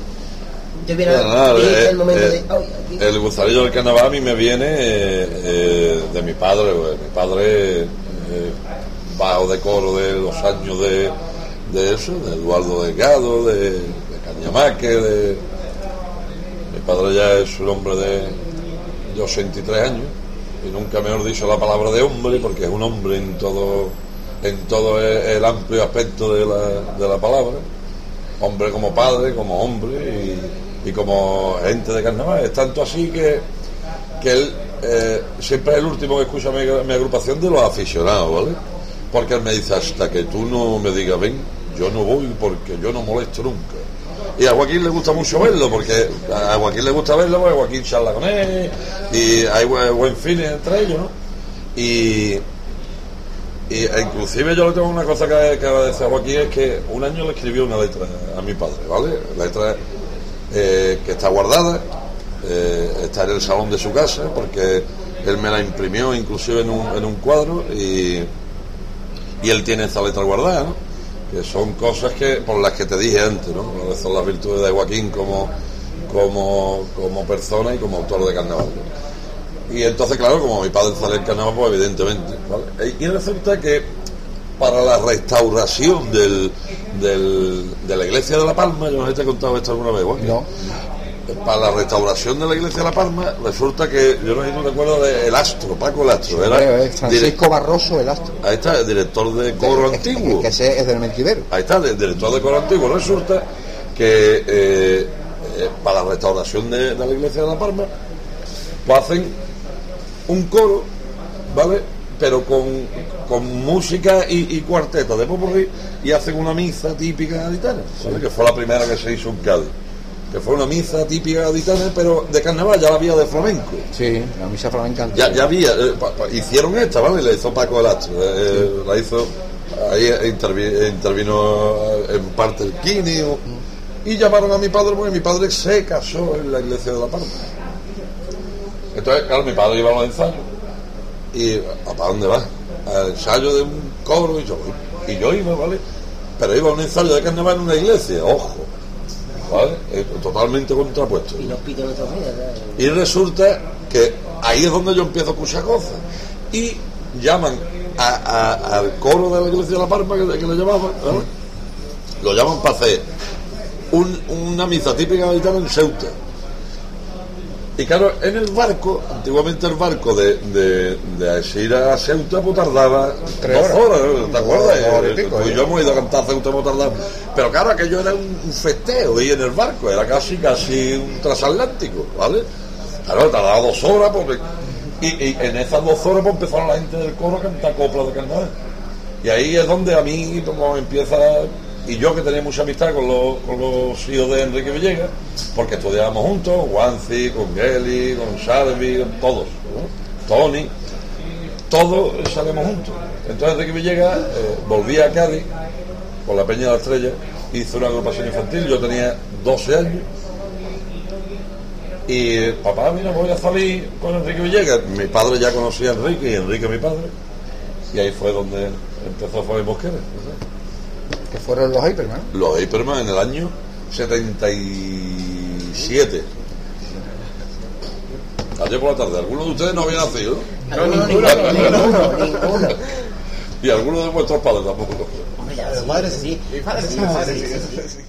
Nada, nada, dice eh, el momento eh, de. El gusanillo del carnaval a mí me viene eh, de mi padre. Mi padre, bajo de coro de los años de, de eso, de Eduardo Delgado, de, de Cañamaque, de... Mi padre ya es un hombre de, de 83 años y nunca mejor dicho la palabra de hombre porque es un hombre en todo en todo el, amplio aspecto de la, de la palabra hombre como padre como hombre y, y como gente de carnaval es tanto así que, que él eh, siempre es el último que escucha mi, mi agrupación de los aficionados, ¿vale? Porque él me dice, hasta que tú no me digas, ven, yo no voy porque yo no molesto nunca. Y a Joaquín le gusta mucho verlo, porque a Joaquín le gusta verlo, porque Joaquín charla con él, y hay buen, feeling entre ellos, ¿no? Y, y e inclusive yo le tengo una cosa que, que agradecer a Joaquín, es que un año le escribió una letra a mi padre, ¿vale? Letra eh, que está guardada, eh, está en el salón de su casa, porque él me la imprimió inclusive en un, en un cuadro y, y él tiene esa letra guardada, ¿no? que son cosas que por las que te dije antes, ¿no? Son las virtudes de Joaquín como, como, como persona y como autor de carnaval. Y entonces, claro, como mi padre sale en carnaval, pues evidentemente. ¿vale? Y resulta que para la restauración del, del- de la iglesia de La Palma, yo no te he contado esto alguna vez. No. Para la restauración de la iglesia de La Palma, resulta que, yo no tú te acuerdas del Astro, Paco el Astro, era Creo, Francisco Barroso el astro. ahí está, el director de coro antiguo. Que, ese es del Mentidero. Ahí está, el director de coro antiguo. Resulta que eh, eh, para la restauración de, de la iglesia de La Palma, pues hacen un coro, ¿vale? Pero con, con música y, y cuarteta de popurrí y hacen una misa típica gaditana, ¿vale? Que fue la primera que se hizo en Cádiz. Que fue una misa típica gaditana, pero de carnaval ya la había de flamenco. Sí, la misa flamenca. Ya, ya había, eh, pa- pa- hicieron esta, ¿vale? La hizo Paco el Astro, eh, la hizo, ahí intervi- intervino eh, en parte el o- y llamaron a mi padre porque mi padre se casó en la iglesia de La Palma. Entonces, claro, mi padre iba a los ensayos, y ¿a dónde va? Al ensayo de un coro, y yo, y yo iba, ¿vale? Pero iba a un ensayo de carnaval en una iglesia, ojo, ¿vale? Totalmente contrapuesto. Y otros días. ¿verdad? Y resulta que ahí es donde yo empiezo a escuchar cosas. Y llaman a- a- al coro de la iglesia de La Palma, que, que lo llamaban, ¿vale? lo llaman para hacer un- una misa típica gaditana en Ceuta. Y claro, en el barco, antiguamente el barco de, de, de ir a Ceuta pues tardaba Tres dos horas. ¿te acuerdas? Horas y Eh, pico, pues ¿eh? yo hemos ido a cantar a Ceuta, hemos tardado. Pero claro, aquello era un, un festeo y en el barco, era casi casi un transatlántico, ¿vale? Claro, tardaba dos horas, porque, y, y en esas dos horas pues empezaron la gente del coro a cantar coplas de carnaval. Y ahí es donde a mí como empieza, y yo que tenía mucha amistad con los, hijos de Enrique Villegas, porque estudiábamos juntos, Wanzi, con Geli, con Salvi, con todos. Tony, todos salimos juntos. Entonces Enrique Villegas eh, volvía a Cádiz con la Peña de la Estrella, hizo una agrupación infantil, yo tenía 12 años, y papá, mira, voy a salir con Enrique Villegas. Mi padre ya conocía a Enrique y Enrique mi padre. Y ahí fue donde empezó Fabi Mosquera. Que fueron los Hyperman. Los Hyperman en el año 77. Ayer por la tarde. Algunos de ustedes no habían nacido. No, no, ninguno, ninguno, ninguno. Y algunos de vuestros padres tampoco. Hombre, ya, sí, madre sí, sí. sí, sí.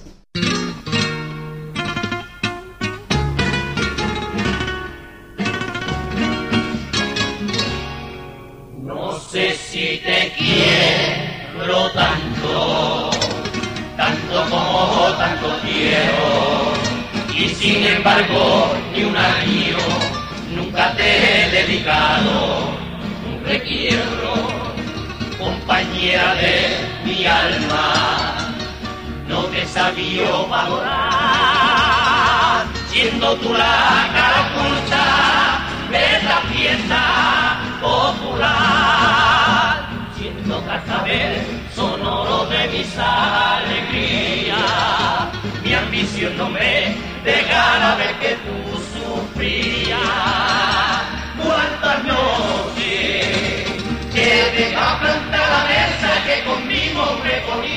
No sé si te quiero tanto, quiero. Y sin embargo, ni un año nunca te he dedicado un requiero, compañera de mi alma. No te sabía valorar, siendo tú la cara oculta de la fiesta popular, siendo cascabel sonoro de mis alegrías. Ambición no me dejara ver que tú sufrías. Cuántas noches que deja plantar la mesa que conmigo me ponía.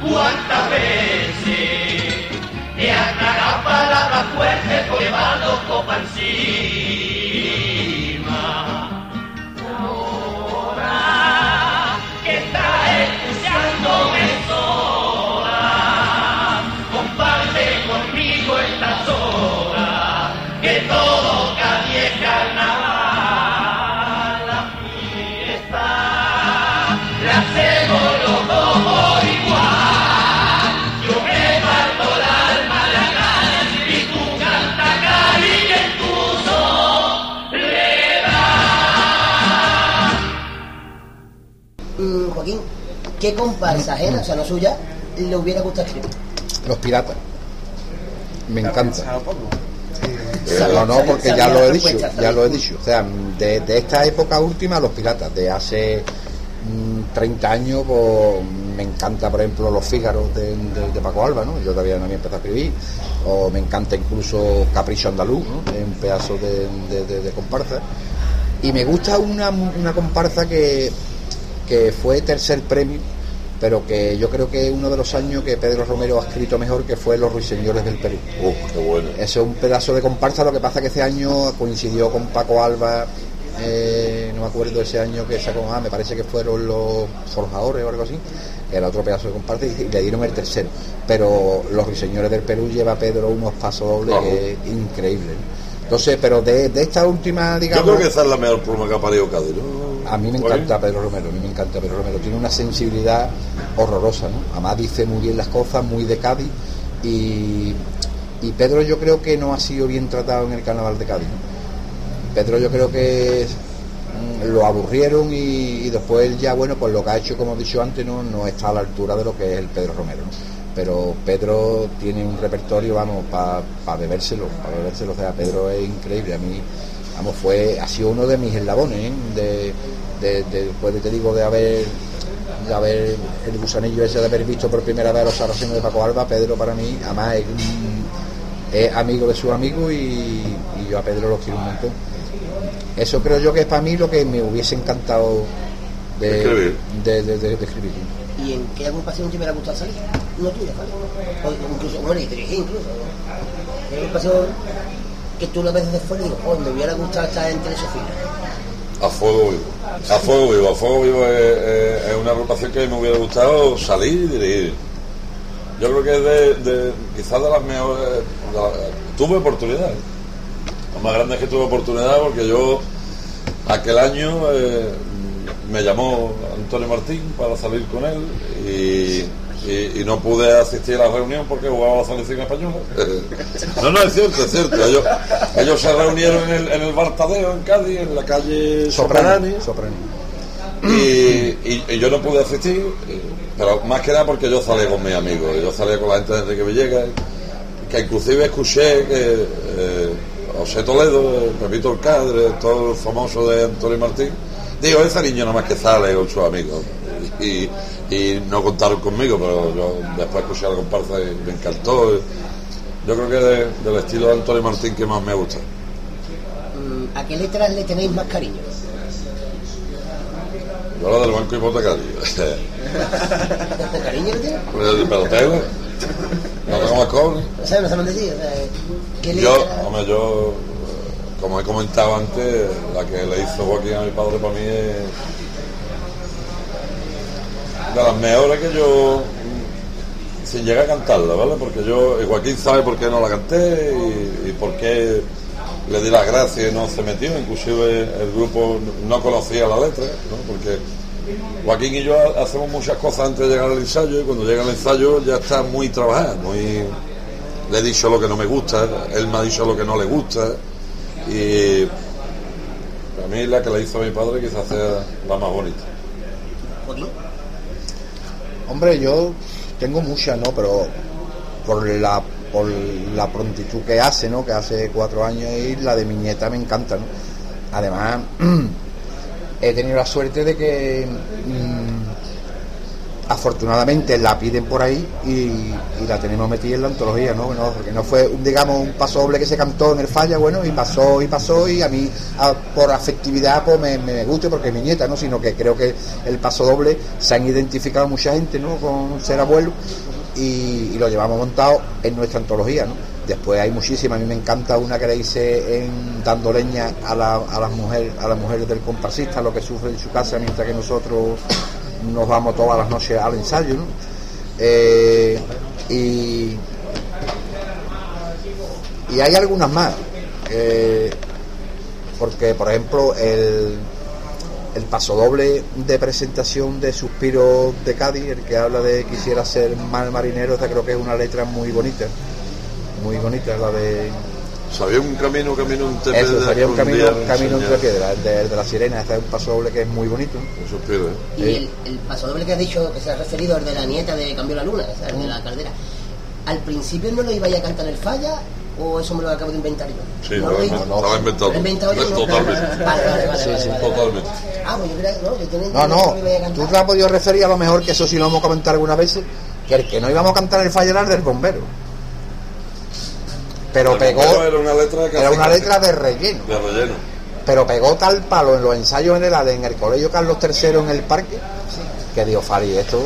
Cuántas veces te tragado palabras fuertes por llevarlo copa ¿Qué comparsa ajena, o sea, no suya, le hubiera gustado escribir? Los piratas. Me encanta. Eh, No, no, porque ya lo he dicho, ya lo he dicho. O sea, de, de esta época última, los piratas, de hace mm, 30 años, pues me encanta, por ejemplo, Los Fígaros de, de- de Paco Alba, ¿no? Yo todavía no había empezado a escribir. O me encanta incluso Capricho Andaluz, un pedazo de, de- de- de comparsa. Y me gusta una, una comparsa que, que fue tercer premio, pero que yo creo que es uno de los años que Pedro Romero ha escrito mejor, que fue Los Ruiseñores del Perú. Uf, qué bueno. Eso es un pedazo de comparsa, lo que pasa que este año coincidió con Paco Alba, eh, no me acuerdo ese año que sacó, ah, me parece que fueron los forjadores o algo así, que era otro pedazo de comparsa y, le dieron el tercero. Pero los ruiseñores del Perú lleva Pedro unos pasos dobles que es increíble. ¿no? Entonces, pero de, de esta última, Yo digamos... creo que esa es la mejor pluma que ha parido Cádiz, ¿no? A mí me encanta Pedro Romero, a mí me encanta Pedro Romero. Tiene una sensibilidad horrorosa, ¿no? Además dice muy bien las cosas, muy de Cádiz. Y, y Pedro yo creo que no ha sido bien tratado en el carnaval de Cádiz. ¿no? Pedro yo creo que mm, lo aburrieron y, y después él ya, bueno, pues lo que ha hecho, como he dicho antes, no, no está a la altura de lo que es el Pedro Romero. ¿no? Pero Pedro tiene un repertorio, vamos, para bebérselo, para bebérselo. O sea, Pedro es increíble. A mí, vamos, fue, ha sido uno de mis eslabones, ¿eh? de, de, de- después de, te digo, de haber de haber el gusanillo ese de haber visto por primera vez a los sarracenos de Paco Alba, Pedro para mí, además es, un- es amigo de sus amigos y, y yo a Pedro lo quiero un montón. Eso creo yo que es para mí lo que me hubiese encantado de, Escribir. de, de- de- de escribir. ¿Y en qué agrupación te hubiera gustado salir? No tuya, ¿vale? O incluso, bueno, y dirigir incluso. ¿no? ¿Qué agrupación que tú la ves desde fuera y digo, oh, me hubiera gustado estar entre esos filas? A fuego vivo. A fuego vivo. A fuego vivo es, una agrupación que me hubiera gustado salir y dirigir. Yo creo que es de, quizás de las mejores. tuve oportunidades. Lo más grande es que tuve oportunidad porque yo aquel año eh, me llamó Antonio Martín para salir con él y, y- y no pude asistir a la reunión porque jugaba la selección española. No, no, es cierto, es cierto. Ellos, ellos se reunieron en el, en el Bar Tadeo, en Cádiz, en la calle Sopranani Soprano. y, y- y yo no pude asistir, eh, pero más que nada porque yo salí con mis amigos, yo salí con la gente de Enrique Villegas, que inclusive escuché que eh, José Toledo, Pepito el Cadre, todo el famoso de Antonio Martín, digo, ese niño nada más que sale con sus amigos. Y, y no contaron conmigo, pero yo después escuché la comparsa y me encantó. Yo creo que de- del estilo de Antonio Martín que más me gusta. Mm, ¿A qué letras le tenéis más cariño? Yo la del banco hipotecario. ¿Cariño le tienes? El pelotero. No tengo más cobre. No no. O sea, ¿qué Yo, hombre, yo, eh, como he comentado antes, la que le hizo Joaquín a mi padre para mí es de las mejores que yo, sin llegar a cantarla, ¿vale? Porque yo, Joaquín sabe por qué no la canté y, y por qué le di las gracias y no se metió, inclusive el grupo no conocía la letra, ¿no? Porque Joaquín y yo ha- hacemos muchas cosas antes de llegar al ensayo y cuando llega al ensayo ya está muy trabajado, muy le he dicho lo que no me gusta, él me ha dicho lo que no le gusta y para mí la que le hizo a mi padre quizás sea la más bonita. Joaquín. Hombre, yo tengo muchas, ¿no? Pero por la por la prontitud que hace, ¿no? Que hace cuatro años y la de mi nieta me encanta, ¿no? Además, he tenido la suerte de que mm, afortunadamente la piden por ahí y, la tenemos metida en la antología, ¿no? Porque no fue, un, digamos, un paso doble que se cantó en el falla, bueno, y pasó y pasó y a mí por afectividad pues me, me gusta porque es mi nieta, ¿no? Sino que creo que el paso doble se han identificado mucha gente, ¿no? Con ser abuelo y, y lo llevamos montado en nuestra antología, ¿no? Después hay muchísimas, a mí me encanta una que le hice en dando leña a, la, a las mujeres a las mujeres del comparsista, lo que sufre en su casa mientras que nosotros nos vamos todas las noches al ensayo. Eh, y, y hay algunas más, eh, porque por ejemplo el, el paso doble de presentación de Suspiro de Cádiz, el que habla de quisiera ser mal marinero, esta creo que es una letra muy bonita, muy bonita, la de Sabía un camino, camino entre Eso, piedras sería un camino, camino entre piedras, el de, el de la sirena, este es un paso doble que es muy bonito. Eso ¿eh? Y Sí. el, el pasodoble que has dicho, que se ha referido, el de la nieta de Cambió la Luna, el de la caldera. ¿Al principio no lo ibais a cantar el falla o eso me lo acabo de inventar yo? Sí, no, lo iba- estaba inventado. ¿Lo he inventado yo? No, Totalmente. Vale, vale, vale, Sí, vale, sí, vale, vale. Totalmente. Ah, pues yo creo no, yo tenía No, no, que ibais a tú te has podido referir a lo mejor, que eso sí lo hemos comentado algunas veces, que el que no íbamos a cantar el fallo era el del bombero. Pero pegó, Era una letra, casi, era una casi letra de relleno. de relleno. pero pegó tal palo en los ensayos generales en el colegio Carlos III en el parque que dijo Fari esto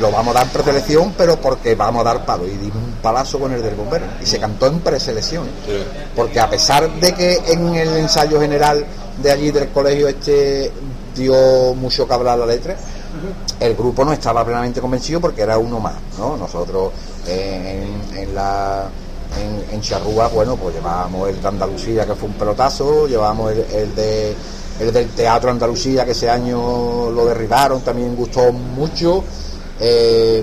lo vamos a dar en preselección pero porque vamos a dar palo y dimos un palazo con el del bombero y se cantó en preselección Sí. porque a pesar de que en el ensayo general de allí del colegio este dio mucho que hablar la letra el grupo no estaba plenamente convencido porque era uno más ¿no? nosotros en, en la en, en Charrúa bueno pues llevábamos el de Andalucía que fue un pelotazo llevábamos el, el de el del Teatro Andalucía que ese año lo derribaron también gustó mucho. Eh,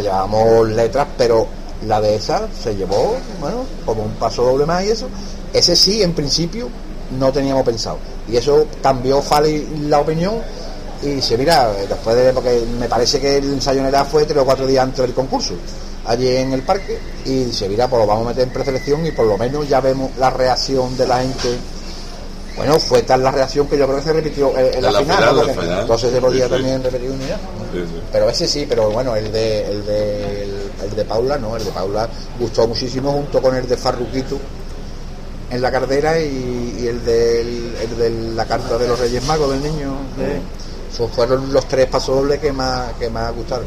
llevábamos letras pero la de esa se llevó bueno como un paso doble más y eso. Ese sí en principio no teníamos pensado. Y eso cambió Fali la opinión y dice, mira, después de, porque me parece que el ensayo general fue tres o cuatro días antes del concurso, allí en el parque, y dice, mira, pues lo vamos a meter en preselección y por lo menos ya vemos la reacción de la gente. Bueno, fue tal la reacción que yo creo que se repitió en, en la, la final, final, ¿no? la Porque final. entonces se podía Sí, sí. también repetir unidad. Sí, sí. Pero ese sí, pero bueno, el de, el de, el, el de Paula no, el de Paula gustó muchísimo junto con el de Farruquito en la cartera y, y el, del, el de la carta de los Reyes Magos del niño. de- esos fueron los tres pasodobles que más, que más gustaron.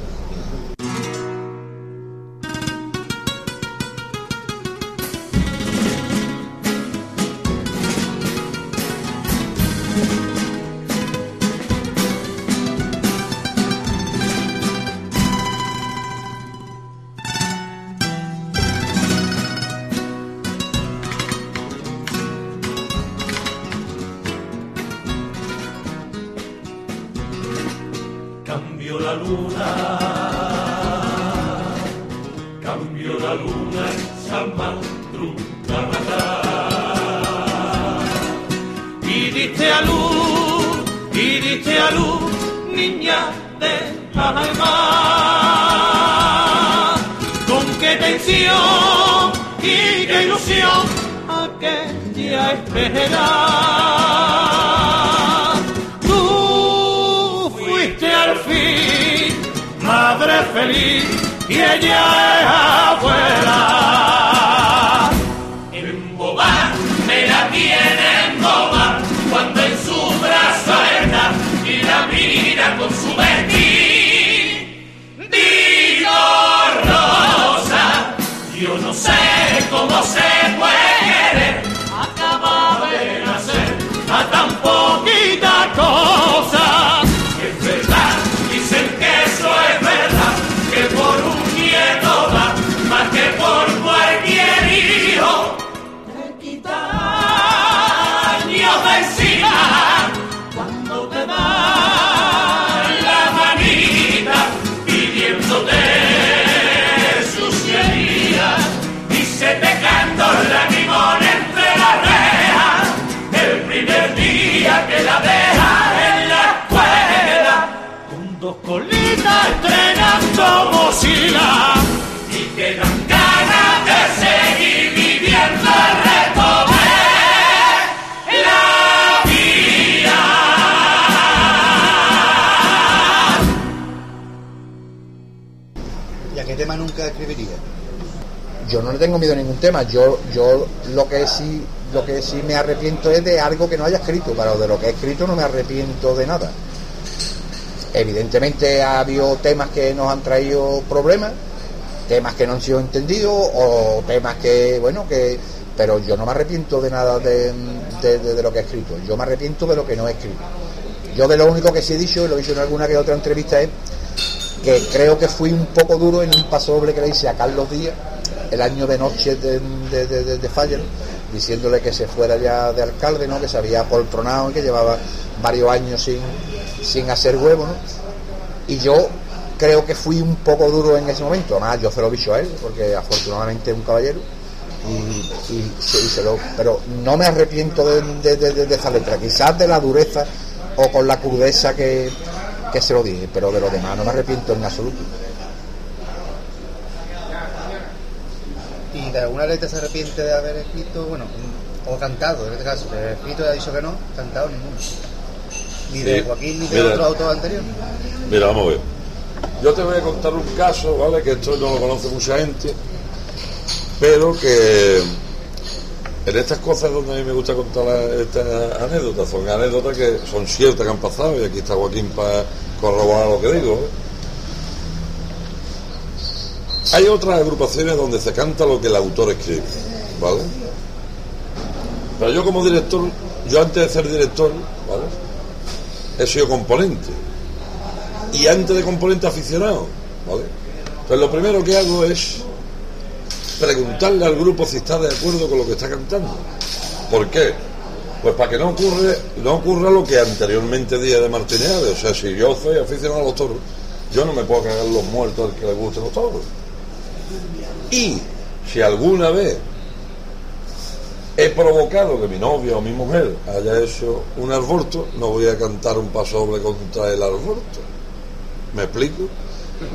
Con qué tensión y qué ilusión aquella espera. Tú fuiste al fin madre feliz y ella es abuela. En boba me la tiene en boba cuando en su brazo está y la mira con su vestir. Digo Rosa, yo no sé cómo se mochila y que dan ganas de seguir viviendo el resto de la vida. ¿Y a qué tema nunca escribiría? Yo no le tengo miedo a ningún tema. Yo, yo lo que sí, lo que sí me arrepiento es de algo que no haya escrito, pero de lo que he escrito no me arrepiento de nada. Evidentemente ha habido temas que nos han traído problemas, temas que no han sido entendidos o temas que, bueno, que, pero yo no me arrepiento de nada de, de- lo que he escrito. Yo me arrepiento de lo que no he escrito. Yo de lo único que sí he dicho, y lo he dicho en alguna que otra entrevista, es que creo que fui un poco duro en un paso doble que le hice a Carlos Díaz el año de noche de, de, de, de- ¿no? Diciéndole que se fuera ya de alcalde, ¿no? que se había poltronado y que llevaba varios años sin, sin hacer huevo. Y yo creo que fui un poco duro en ese momento, además yo se lo he dicho a él, porque afortunadamente es un caballero, y, y se- lo, pero no me arrepiento de- de- de- de esa letra, quizás de la dureza o con la crudeza que, que se lo dije, pero de lo demás no me arrepiento en absoluto. ¿Y de alguna letra se arrepiente de haber escrito, bueno, o cantado, en este caso? De escrito ya ha dicho que no, cantado ninguno. Ni de Sí. Joaquín ni de Mira. otro autor anterior. Mira, vamos a ver. Yo te voy a contar un caso, ¿vale? Que esto no lo conoce mucha gente, pero que en estas cosas donde a mí me gusta contar estas anécdotas, son anécdotas que son ciertas que han pasado y aquí está Joaquín para corroborar lo que digo. ¿eh? Hay otras agrupaciones donde se canta lo que el autor escribe, ¿vale? Pero yo como director, yo antes de ser director, ¿vale? He sido componente y antes de componente aficionado, ¿vale? Pues lo primero que hago es preguntarle al grupo si está de acuerdo con lo que está cantando. ¿Por qué? Pues para que no ocurre, no ocurra lo que anteriormente dije de Martineave. O sea, si yo soy aficionado a los toros, yo no me puedo cagar los muertos al que le gusten los toros. Y si alguna vez he provocado que mi novia o mi mujer haya hecho un aborto, no voy a cantar un paso doble contra el aborto. ¿Me explico?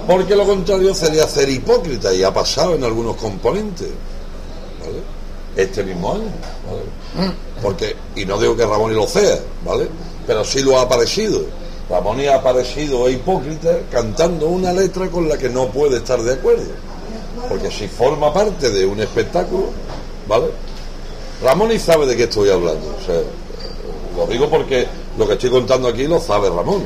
Porque lo contrario sería ser hipócrita y ha pasado en algunos componentes. Este mismo año. Porque, y no digo que Ramón y lo sea, ¿vale? Pero sí lo ha aparecido. Ramón ha aparecido hipócrita cantando una letra con la que no puede estar de acuerdo. Porque si forma parte de un espectáculo, ¿vale? Ramón sabe de qué estoy hablando. O lo digo porque lo que estoy contando aquí lo sabe Ramón.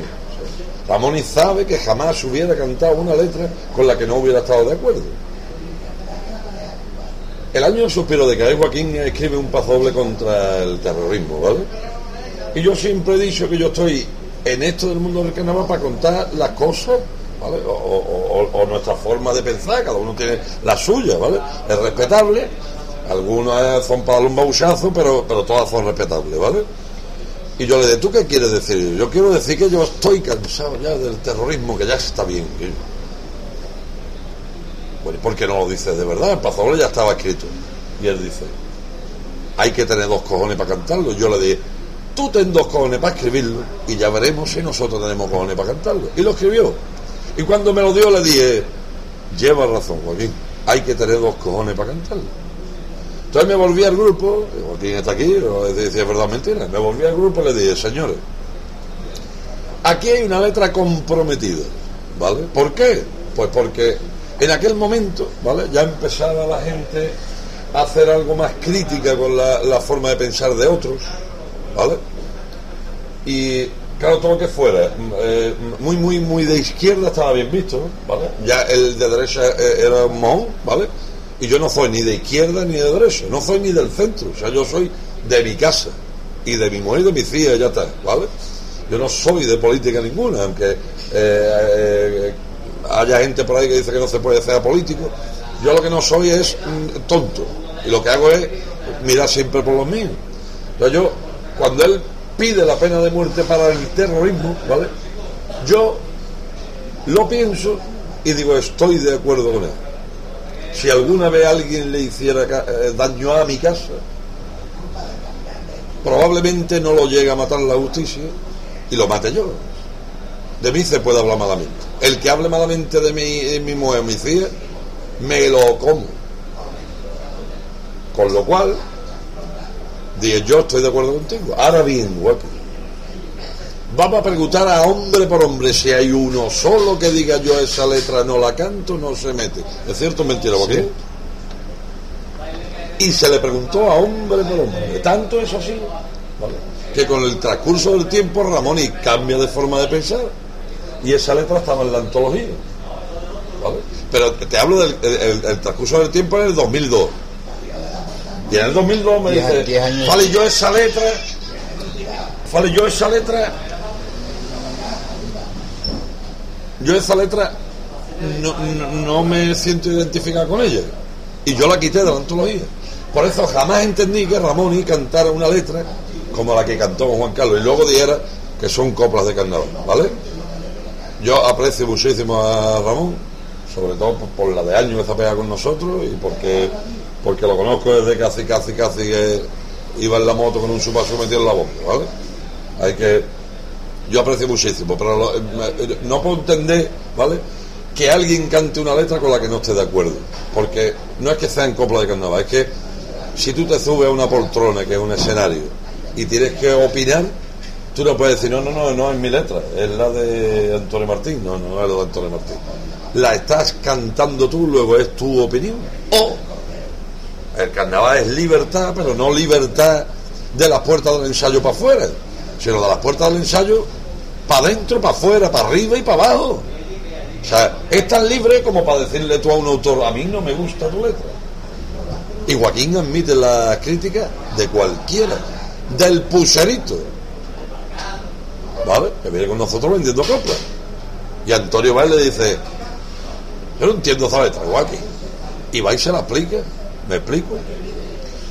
O Ramón sabe que jamás hubiera cantado una letra con la que no hubiera estado de acuerdo. El año suspiro de caer Joaquín escribe un paso doble contra el terrorismo, ¿vale? Y yo siempre he dicho que yo estoy en esto del mundo del carnaval para contar las cosas, O, nuestra forma de pensar, cada uno tiene la suya, ¿vale? Es respetable, algunas son para un bauchazo, pero, pero todas son respetables, ¿vale? Y yo le dije, ¿tú qué quieres decir? Yo quiero decir que yo estoy cansado ya del terrorismo, que ya está bien. que- Bueno, ¿y por qué no lo dices de verdad? El pasoble ya estaba escrito. Y él dice, hay que tener dos cojones para cantarlo. Yo le dije, tú ten dos cojones para escribirlo y ya veremos si nosotros tenemos cojones para cantarlo. Y lo escribió. Y cuando me lo dio le dije, lleva razón, Joaquín, hay que tener dos cojones para cantarlo. Entonces me volví al grupo, Joaquín está aquí, es verdad mentira, me volví al grupo y le dije, señores, aquí hay una letra comprometida, ¿vale? ¿Por qué? Pues porque en aquel momento, ¿vale? Ya empezaba la gente a hacer algo más crítica con la, la forma de pensar de otros, ¿vale? Y claro, todo lo que fuera eh, muy, muy, muy de izquierda estaba bien visto, ¿vale? Ya el de derecha eh, era un mohón, ¿vale? Y yo no soy ni de izquierda ni de derecha, no soy ni del centro, o sea, yo soy de mi casa y de mi mujer y de mi tía, ya está, ¿vale? Yo no soy de política ninguna, aunque eh, eh, haya gente por ahí que dice que no se puede ser político. Yo lo que no soy es mm, tonto y lo que hago es mirar siempre por los míos. Entonces yo, cuando él pide la pena de muerte para el terrorismo, ¿vale? Yo lo pienso y digo, estoy de acuerdo con él. Si alguna vez alguien le hiciera eh, daño a mi casa, probablemente no lo llegue a matar la justicia y lo mate yo. De mí se puede hablar malamente. El que hable malamente de de mi mi me lo como. Con lo cual, dije, yo estoy de acuerdo contigo. Ahora bien, Joaquín, vamos a preguntar a hombre por hombre si hay uno solo que diga yo esa letra no la canto, no se mete. ¿Es cierto o mentira, Joaquín? Y se le preguntó a hombre por hombre. Tanto es así, ¿vale? que con el transcurso del tiempo Ramón y cambia de forma de pensar. Y esa letra estaba en la antología. ¿vale? Pero te hablo del el- el- el transcurso del tiempo en el 2002. Y en el 2002 me dice, diez años. vale, yo esa letra, vale, yo esa letra, yo esa letra no, no, no me siento identificado con ella. Y yo la quité de la antología. Por eso jamás entendí que Ramón y cantara una letra como la que cantó Juan Carlos y luego dijera que son coplas de carnaval, ¿vale? Yo aprecio muchísimo a Ramón, sobre todo por, por la de años que se ha pegado con nosotros y porque porque lo conozco desde casi, casi, casi que iba en la moto con un subazo metido en la boca, ¿vale? Hay que... Yo aprecio muchísimo, pero lo- me- no puedo entender, ¿vale? Que alguien cante una letra con la que no esté de acuerdo. Porque no es que sea en copla de carnaval, es que si tú te subes a una poltrona, que es un escenario, y tienes que opinar, tú no puedes decir, no, no, no, no es mi letra, es la de Antonio Martín. No, no, no es la de Antonio Martín. La estás cantando tú, luego es tu opinión. O el carnaval es libertad, pero no libertad de las puertas del ensayo para afuera, sino de las puertas del ensayo para adentro, para afuera, para arriba y para abajo. O sea, es tan libre como para decirle tú a un autor, a mí no me gusta tu letra. Y Joaquín admite las críticas de cualquiera, del pucherito, ¿vale? Que viene con nosotros vendiendo coplas. Y Antonio Valls le dice, yo no entiendo esa letra, Joaquín. Y va y se la explica, me explico.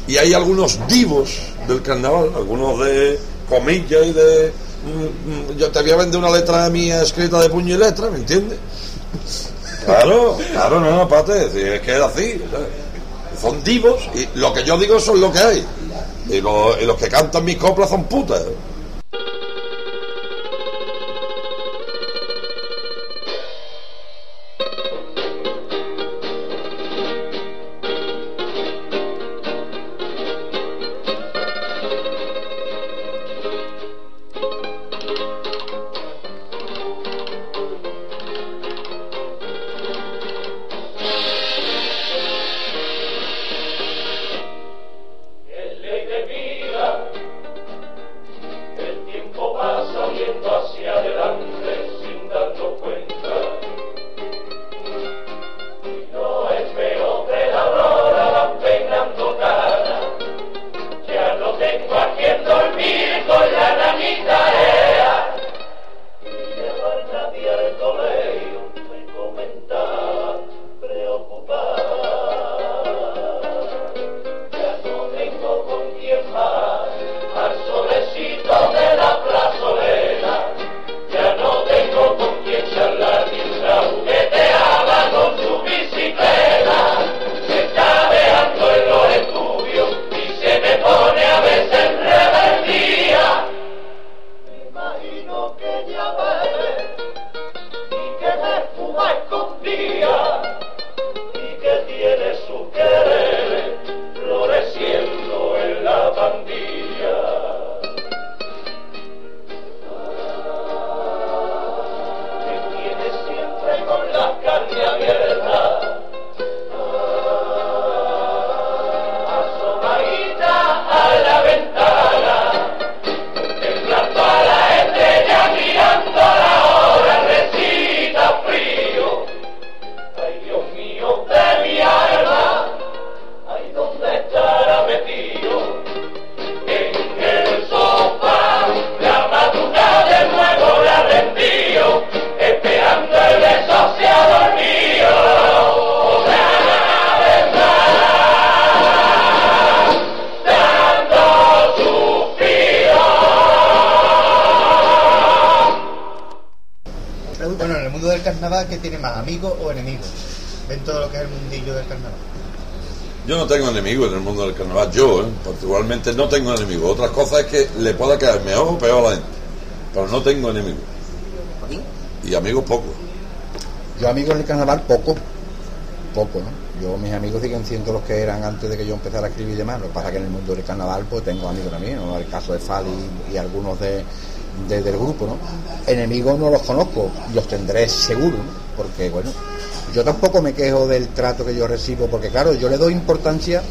Y hay algunos divos del carnaval, algunos de comillas y de... mm, mm, Yo te voy a vender una letra mía escrita de puño y letra, ¿me entiendes? Claro, claro, no, no, aparte, si es que es así. ¿sabes? Son divos y lo que yo digo son lo que hay. Y, lo- y los que cantan mis coplas son putas. Del ¿qué tiene más, amigos o enemigos? Ven todo lo que es el mundillo del carnaval. Yo no tengo enemigos en el mundo del carnaval, yo, ¿eh? particularmente no tengo enemigos. Otra cosa es que le pueda caer mejor o peor a la gente, pero no tengo enemigos. Y amigos pocos. Yo amigos en el carnaval poco, poco, ¿no? Yo mis amigos siguen siendo los que eran antes de que yo empezara a escribir y demás. Lo que pasa es que en el mundo del carnaval pues tengo amigos también, ¿no? El caso de Fali y algunos de, de- del grupo, ¿no? Enemigos no los conozco, los tendré seguro, ¿no? Porque bueno, yo tampoco me quejo del trato que yo recibo, porque claro, yo le doy importancia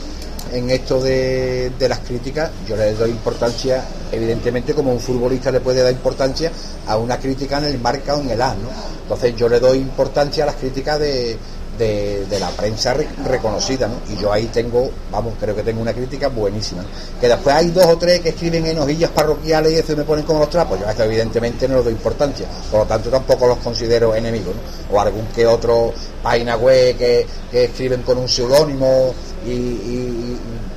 en esto de, de las críticas, yo le doy importancia, evidentemente, como un futbolista le puede dar importancia a una crítica en el marca o en el as, ¿no? Entonces yo le doy importancia a las críticas de, de, la prensa re- reconocida, ¿no? Y yo ahí tengo, vamos, creo que tengo una crítica buenísima. Que después hay dos o tres que escriben en hojillas parroquiales y eso me ponen como los trapos, yo a eso evidentemente no les doy importancia, por lo tanto tampoco los considero enemigos, ¿no? O algún que otro página web que, escriben con un seudónimo y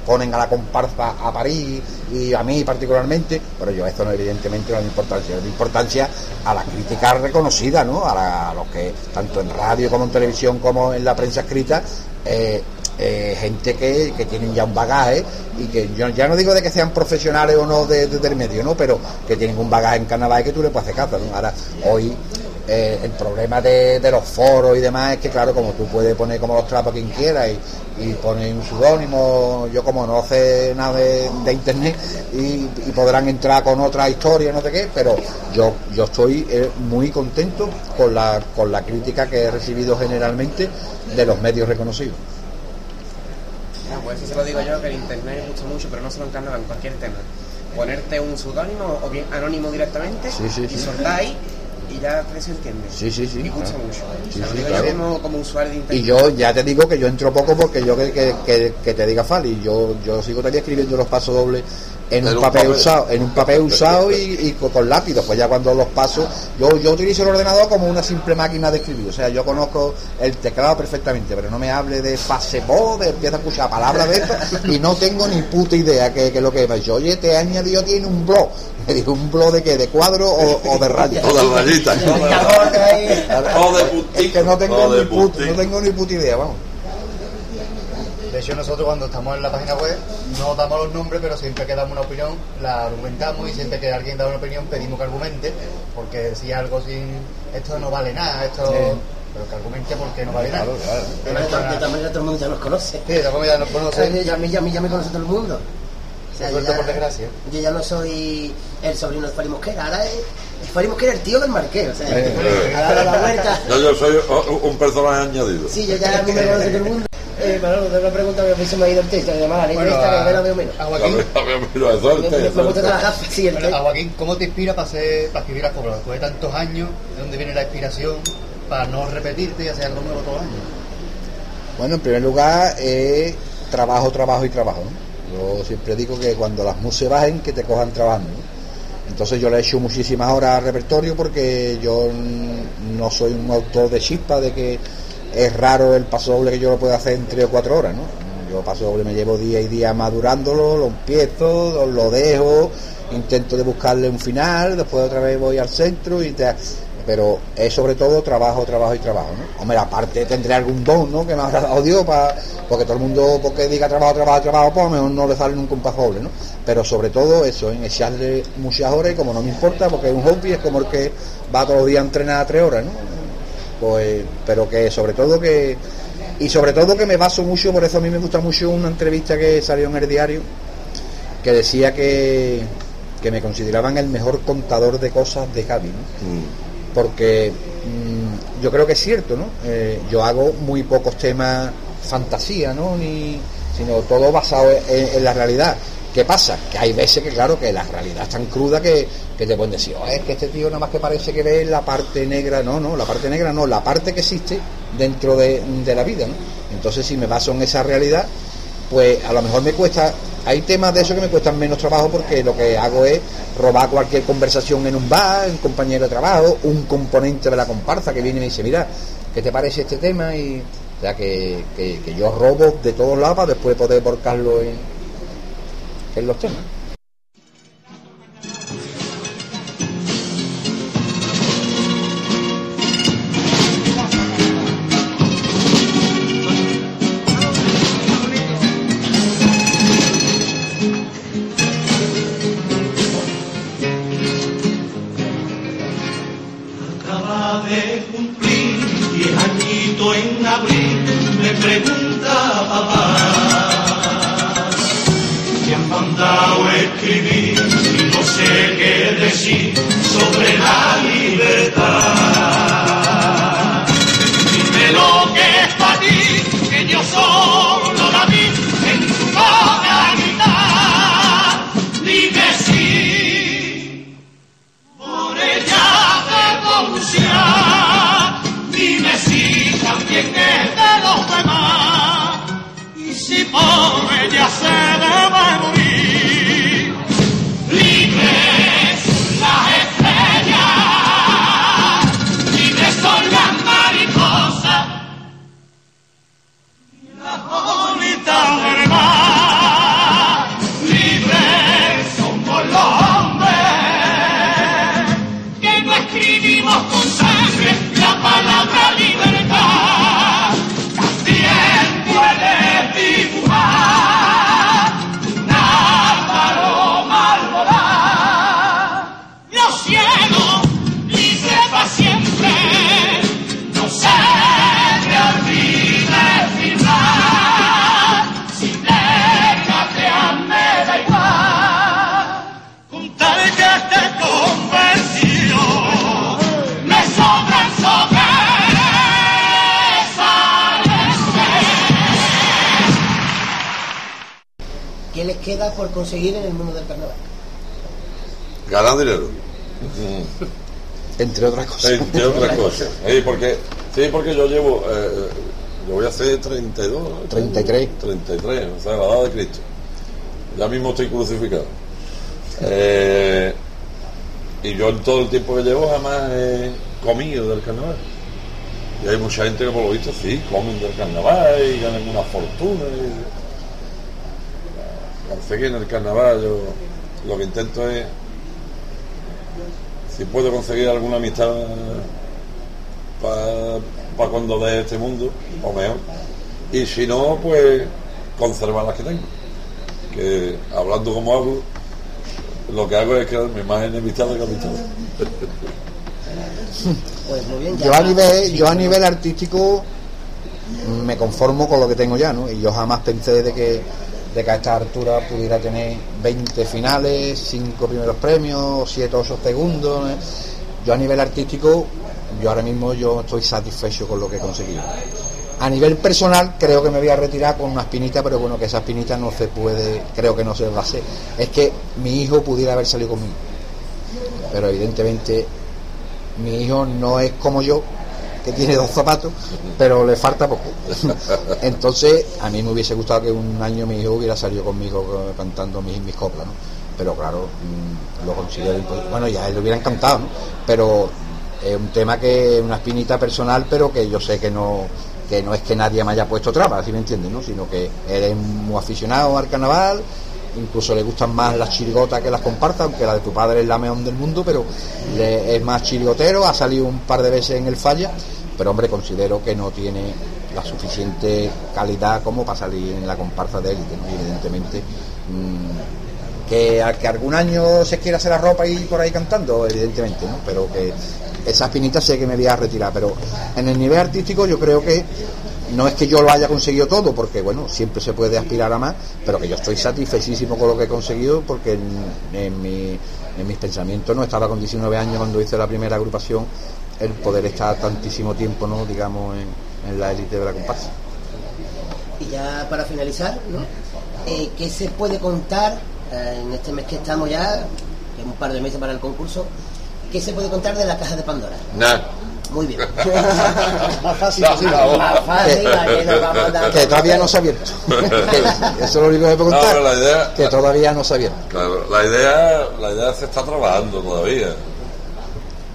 ponen a la comparsa a París y a mí particularmente, pero yo esto no evidentemente no doy importancia, le doy importancia a la crítica reconocida, ¿no? A, la- a los que tanto en radio como en televisión como en la prensa escrita eh, eh, gente que, que tienen ya un bagaje y que yo ya no digo de que sean profesionales o no de- de- del medio, ¿no? Pero que tienen un bagaje en carnaval y que tú le puedes hacer caso, ¿no? Ahora, hoy eh, el problema de, de los foros y demás es que, claro, como tú puedes poner como los trapos quien quiera y, y poner un pseudónimo, yo como no sé nada de, de internet y, y podrán entrar con otra historia, no sé qué, pero yo, yo estoy eh, muy contento con la, con la crítica que he recibido generalmente de los medios reconocidos. Ah, pues eso se lo digo yo, que el internet gusta mucho, pero no solo en carnaval, en cualquier tema. Ponerte un pseudónimo o bien anónimo directamente Sí, sí, y sí. soltar ahí y ya que se entiende. Sí, sí, sí, Y gusta claro. mucho. Sí, Se lo sí, claro. yo como, como usuario de internet. Y yo ya te digo que yo entro poco porque yo que, que, que- que te diga Fali, yo, yo sigo todavía escribiendo los pasos dobles en un papel, papel. usado, en un papel usado y, y con, con lápiz, pues ya cuando los paso, yo, yo utilizo el ordenador como una simple máquina de escribir, o sea, yo conozco el teclado perfectamente, pero no me hable de Facebook, de empiezo a escuchar palabras de estas y no tengo ni puta idea que, que lo que es. Yo, oye, te he añadido tiene un blog, me digo, un blog de qué, de cuadro o, o de rayas. O de rayitas. O de putín. Es que no tengo, ni puta, no tengo ni puta idea, vamos. De hecho, nosotros cuando estamos en la página web no damos los nombres, pero siempre que damos una opinión la argumentamos y siempre que alguien da una opinión pedimos que argumente, porque si algo sin esto no vale nada, esto... Pero que argumente porque no vale nada. De todas de todas maneras todo el mundo ya nos conoce. Sí, de todas maneras nos conocen, ya, a mí, ya, a mí ya me conoce todo el mundo. O sea, yo ya- por desgracia. Yo ya no soy el sobrino de Fari Mosquera, ahora es. Fari Mosquera es el tío del marqués, o sea, Eh. la vuelta. Yo, yo soy o- un personaje añadido. Sí, yo ya a mí me conoce todo el mundo. Eh, Manolo, tengo una pregunta que se me ha ido el texto, además la que me la veo menos. a Joaquín, Me, el a ¿cómo te inspira para, hacer, para escribir las cobras? Después de tantos años, ¿de dónde viene la inspiración para no repetirte y hacer algo nuevo todos los años? Bueno, en primer lugar, eh, trabajo, trabajo y trabajo. ¿no? Yo siempre digo que cuando las muses bajen, que te cojan trabajando. ¿no? Entonces yo le he hecho muchísimas horas al repertorio porque yo no soy un autor de chispa, de que es raro el paso doble que yo lo pueda hacer en tres o cuatro horas. ¿no? Yo paso doble me llevo día y día madurándolo, lo empiezo, lo dejo, intento de buscarle un final, después otra vez voy al centro y te pero es sobre todo trabajo, trabajo y trabajo, ¿no? Hombre, aparte tendré algún don, ¿no? Que me habrá dado Dios para, porque todo el mundo, porque diga trabajo, trabajo, trabajo, pues a lo mejor no le sale nunca un paso doble, ¿no? Pero sobre todo eso, en echarle muchas horas y como no me importa, porque es un hobby, es como el que va todos los días a entrenar a tres horas, ¿no? Pues, pero que sobre todo que, y sobre todo que me baso mucho, por eso a mí me gusta mucho una entrevista que salió en el diario, que decía que, que me consideraban el mejor contador de cosas de Cádiz, ¿no? Mm. porque mm, yo creo que es cierto, ¿no? Eh, yo hago muy pocos temas fantasía, ¿no? Ni, sino todo basado en, en la realidad. ¿Qué pasa? Que hay veces que, claro, que la realidad es tan cruda que, que te pueden decir, "Oh, es que este tío nada más que parece que ve la parte negra. No, no, la parte negra no, la parte que existe dentro de, de la vida, ¿no? Entonces, si me baso en esa realidad, pues a lo mejor me cuesta, hay temas de eso que me cuestan menos trabajo porque lo que hago es robar cualquier conversación en un bar, un compañero de trabajo, un componente de la comparsa que viene y me dice, mira, ¿qué te parece este tema? Y, o sea, que, que- que yo robo de todos lados para después poder volcarlo en, en los temas. Acaba de cumplir diez añitos en abril, me pregunta papá. A escribir y no sé qué decir sobre la libertad. Dime lo que es para ti, que yo solo la vi en tu boca gritar. Dime si por ella te. Dime si también es de los demás y si por ella se debe morir. Queda por conseguir en el mundo del carnaval? Ganar dinero. Mm. Entre otras cosas. Entre otras cosas. Sí, porque, sí, porque yo llevo, eh, yo voy a hacer 32, ¿no? 33. 33, o sea, la edad de Cristo. Ya mismo estoy crucificado. Eh, y yo en todo el tiempo que llevo jamás he comido del carnaval. Y hay mucha gente que por lo visto sí, comen del carnaval y ganan una fortuna. Y... Parece que en el carnaval yo lo que intento es si puedo conseguir alguna amistad para cuando de este mundo, o mejor. Y si no, pues conservar las que tengo. Que hablando como hablo, lo que hago es quedarme más enemistado que amistad. Pues muy bien, ya Yo a nivel, yo a nivel artístico me conformo con lo que tengo ya, ¿no? Y yo jamás pensé de que, de que a esta altura pudiera tener 20 finales, 5 primeros premios, 7 o 8 segundos. Yo a nivel artístico, yo ahora mismo yo estoy satisfecho con lo que he conseguido. A nivel personal creo que me voy a retirar con una espinita, pero bueno, que esa espinita no se puede, creo que no se va a hacer. Es que mi hijo pudiera haber salido conmigo. Pero evidentemente mi hijo no es como yo, que tiene dos zapatos, pero le falta poco. Entonces, a mí me hubiese gustado que un año mi hijo hubiera salido conmigo eh, cantando mis, mis coplas, ¿no? Pero claro, mm, lo considero imposible. Bueno, ya a él le hubiera encantado, ¿no? Pero es un tema que es una espinita personal, pero que yo sé que no que no es que nadie me haya puesto trabas, ¿sí me entiendes? ¿no? Sino que eres muy aficionado al carnaval, incluso le gustan más las chirigotas que las comparsas, aunque la de tu padre es la mejor del mundo, pero le- es más chirigotero, ha salido un par de veces en el falla, pero hombre, considero que no tiene la suficiente calidad como para salir en la comparsa de élite, ¿no? Evidentemente mm, que, que algún año se quiera hacer la ropa y por ahí cantando, evidentemente, ¿no? Pero que esa espinita sé que me voy a retirar, pero en el nivel artístico yo creo que no es que yo lo haya conseguido todo, porque bueno, siempre se puede aspirar a más, pero que yo estoy satisfechísimo con lo que he conseguido, porque en, en mi- en mis pensamientos no estaba con 19 años cuando hice la primera agrupación, el poder estar tantísimo tiempo, ¿no? digamos, en, en la élite de la comparsa. Y ya para finalizar, ¿no? Eh, ¿Qué se puede contar eh, en este mes que estamos ya, que es un par de meses para el concurso? ¿Qué se puede contar de la caja de Pandora? Nada. Muy bien. Más fácil, No. Más fácil, dar- Que todavía no se ha abierto. Eso es lo único que puedo No, la idea- Que todavía no se ha abierto. Claro, la idea, la idea se está trabajando todavía.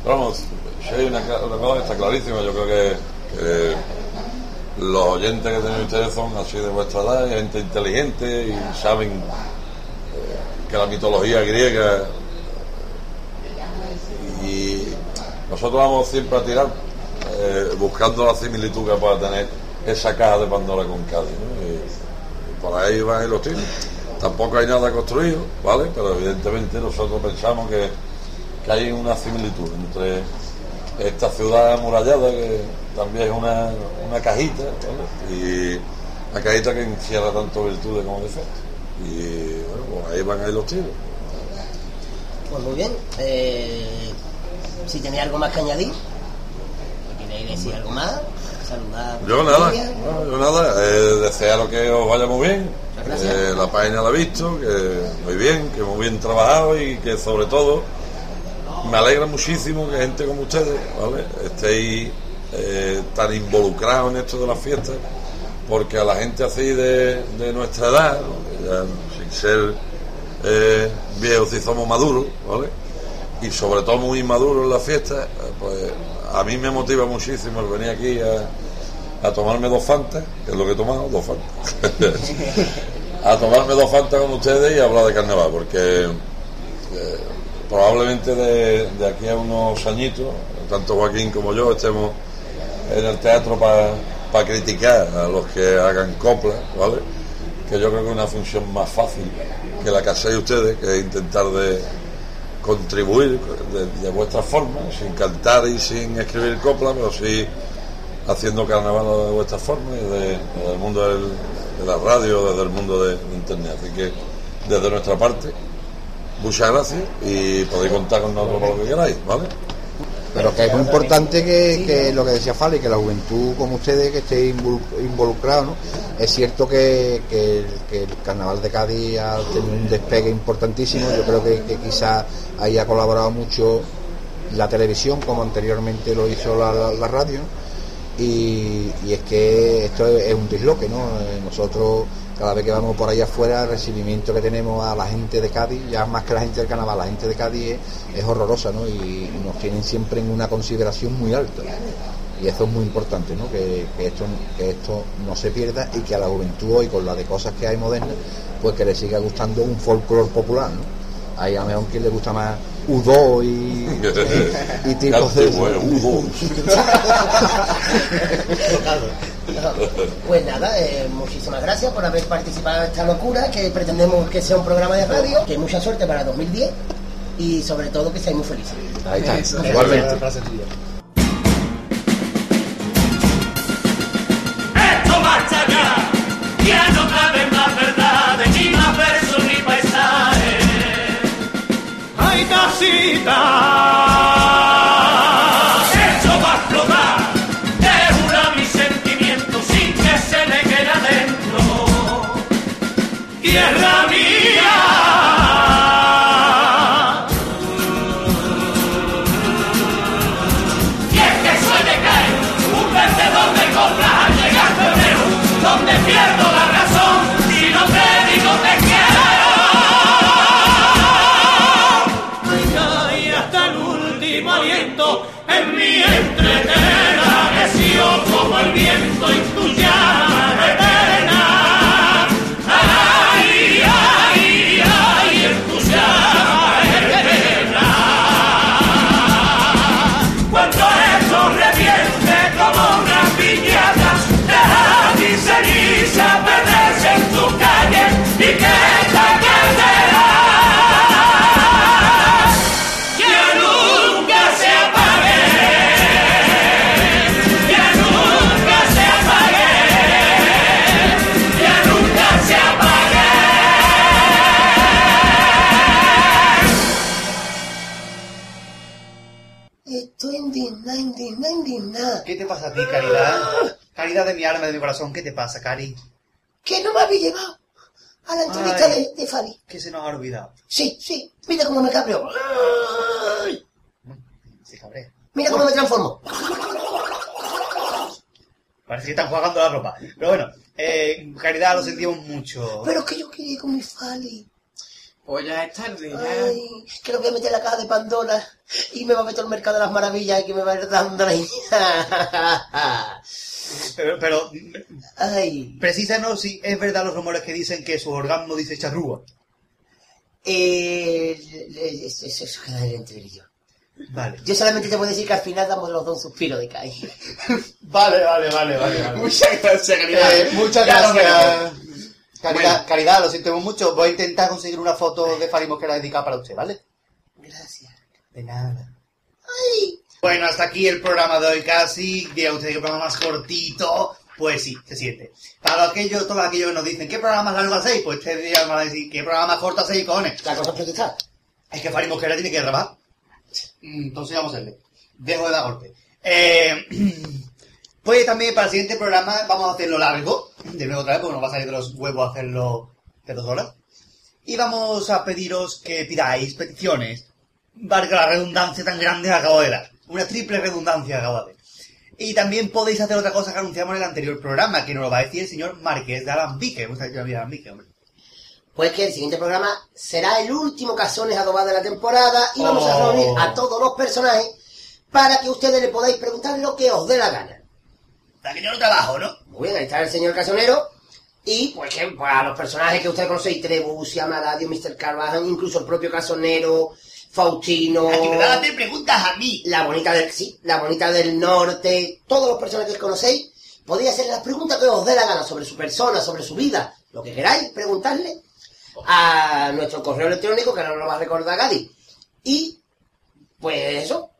Pero vamos, si hay una, cosa que está clarísima, yo creo que, que los oyentes que tienen ustedes son así de vuestra edad, gente inteligente y saben eh, que la mitología griega y nosotros vamos siempre a tirar eh, buscando la similitud que pueda tener esa caja de Pandora con Cádiz. ¿no? Por ahí van los tiros. Tampoco hay nada construido, ¿vale? Pero evidentemente nosotros pensamos que, que hay una similitud entre esta ciudad amurallada, que también es una, una cajita, ¿vale? Y una cajita que encierra tanto virtudes como defectos. Y bueno, pues ahí van ahí los tiros. Pues muy bien. Eh, si tenéis algo más que añadir, ¿o queréis decir algo más? Saludar. Yo nada, no, yo nada, eh, desearos que os vaya muy bien. Eh, la página la he visto, que muy bien, que muy bien trabajado y que sobre todo me alegra muchísimo que gente como ustedes, ¿vale? Estéis eh, tan involucrados en esto de las fiestas, porque a la gente así de, de nuestra edad, ¿no? Que ya sin ser eh, viejos si somos maduros, ¿vale? Y sobre todo muy maduros en las fiestas, eh, pues a mí me motiva muchísimo el venir aquí a, a tomarme dos fantas, que es lo que he tomado, dos fantas. a tomarme dos fantas con ustedes y hablar de carnaval, porque eh, probablemente de, de aquí a unos añitos, tanto Joaquín como yo estemos en el teatro para criticar a los que hagan coplas, ¿vale? Que yo creo que es una función más fácil que la que hacéis ustedes, que es intentar de contribuir de, de vuestra forma, sin cantar y sin escribir coplas, pero sí haciendo carnaval de vuestra forma desde el mundo de la radio, desde el mundo de, internet. Así que desde nuestra parte, muchas gracias y podéis contar con nosotros lo que queráis, ¿vale? Pero que es muy importante que, lo que decía Fali, que la juventud como ustedes que esté involu- involucrado, ¿no? Es cierto que, que el, carnaval de Cádiz ha tenido un despegue importantísimo. Yo creo que, que quizás ahí ha colaborado mucho la televisión, como anteriormente lo hizo la, radio. Y, y es que esto es, es un disloque, ¿no? Eh, Nosotros, cada vez que vamos por ahí afuera, el recibimiento que tenemos a la gente de Cádiz, ya más que la gente del carnaval, la gente de Cádiz es, horrorosa, ¿no? Y, nos tienen siempre en una consideración muy alta. Y eso es muy importante, ¿no? Que, que esto, que esto no se pierda y que a la juventud hoy, con la de cosas que hay modernas, pues que le siga gustando un folclore popular, ¿no? Hay a lo mejor quien le gusta más U2 y, y, tipos de... Bueno, Hugo. Pues nada, eh, muchísimas gracias por haber participado en esta locura que pretendemos que sea un programa de radio. Que mucha suerte para 2010 y sobre todo que seáis muy felices. Ahí está, igualmente. tuya. Esto marcha ya, ¡Ay, casita! Esto va a explotar, deura mi sentimiento sin que se le quede adentro. Tierra mía. Indignada. ¿Qué te pasa a ti, Caridad? Caridad de mi alma, de mi corazón, ¿qué te pasa, Cari? Que no me habéis llevado a la entrevista Ay. de, de Fali. ¿Qué se nos ha olvidado? Sí, sí, mira cómo me cabreo. Se cabrea. Mira cómo me transformo. Parece que están jugando la ropa. Pero bueno, eh, Caridad, lo sentimos mucho. Pero que yo quería ir con mi Fali. Pues ya es tarde, ya. Ay, que lo voy a meter en la caja de Pandora y me va a meter al mercado de las maravillas y que me va a ir dando ahí. Pero, pero Ay, precísanos si es verdad los rumores que dicen que su orgasmo dice charrúa. eh, eso, eso, eso queda entre él y yo. Vale. Yo solamente te puedo decir que al final damos los dos un suspiro de caí. Vale, vale, vale, vale. vale. Muchas gracias. Eh, muchas gracias. Caridad, Bueno. Caridad, lo sentimos mucho. Voy a intentar conseguir una foto de Fari Mosquera dedicada para usted, ¿vale? Gracias. De nada. Ay, Bueno, hasta aquí el programa de hoy casi. Dirá usted que programa más cortito. Pues sí, se siente. Para aquellos, todos aquellos que nos dicen, ¿qué programa más largo hacéis? Pues ustedes dirán, van a decir, ¿qué programa más corto hacéis, cojones? la cosa es protestar. Es que Fari Mosquera tiene que grabar. Mm, Entonces vamos a hacerle. Dejo de dar golpe. Eh, pues también para el siguiente programa vamos a hacerlo largo. De nuevo otra vez, porque nos va a salir de los huevos hacerlo de dos horas. Y vamos a pediros que pidáis peticiones. Valga la redundancia tan grande acabo de dar. Una triple redundancia acabo de. Y también podéis hacer otra cosa que anunciamos en el anterior programa, que nos lo va a decir el señor Marqués de Alambique. Me gusta decir Alambique, hombre. Pues que el siguiente programa será el último Casones Adobados de la temporada y vamos a Oh. reunir a todos los personajes para que ustedes le podáis preguntar lo que os dé la gana. Para que yo no trabajo, ¿no? Muy bien, ahí está el señor Casonero. Y pues que pues, a los personajes que ustedes conocéis, Trebucia, Maradio, Mr. Carvajal, incluso el propio Casonero, Faustino, A que me van a hacer preguntas a mí. la bonita del sí, la bonita del norte, todos los personajes que conocéis, podéis hacer las preguntas que os dé la gana sobre su persona, sobre su vida, lo que queráis, preguntarle a nuestro correo electrónico, que ahora no lo va a recordar Gadi. Y, pues eso,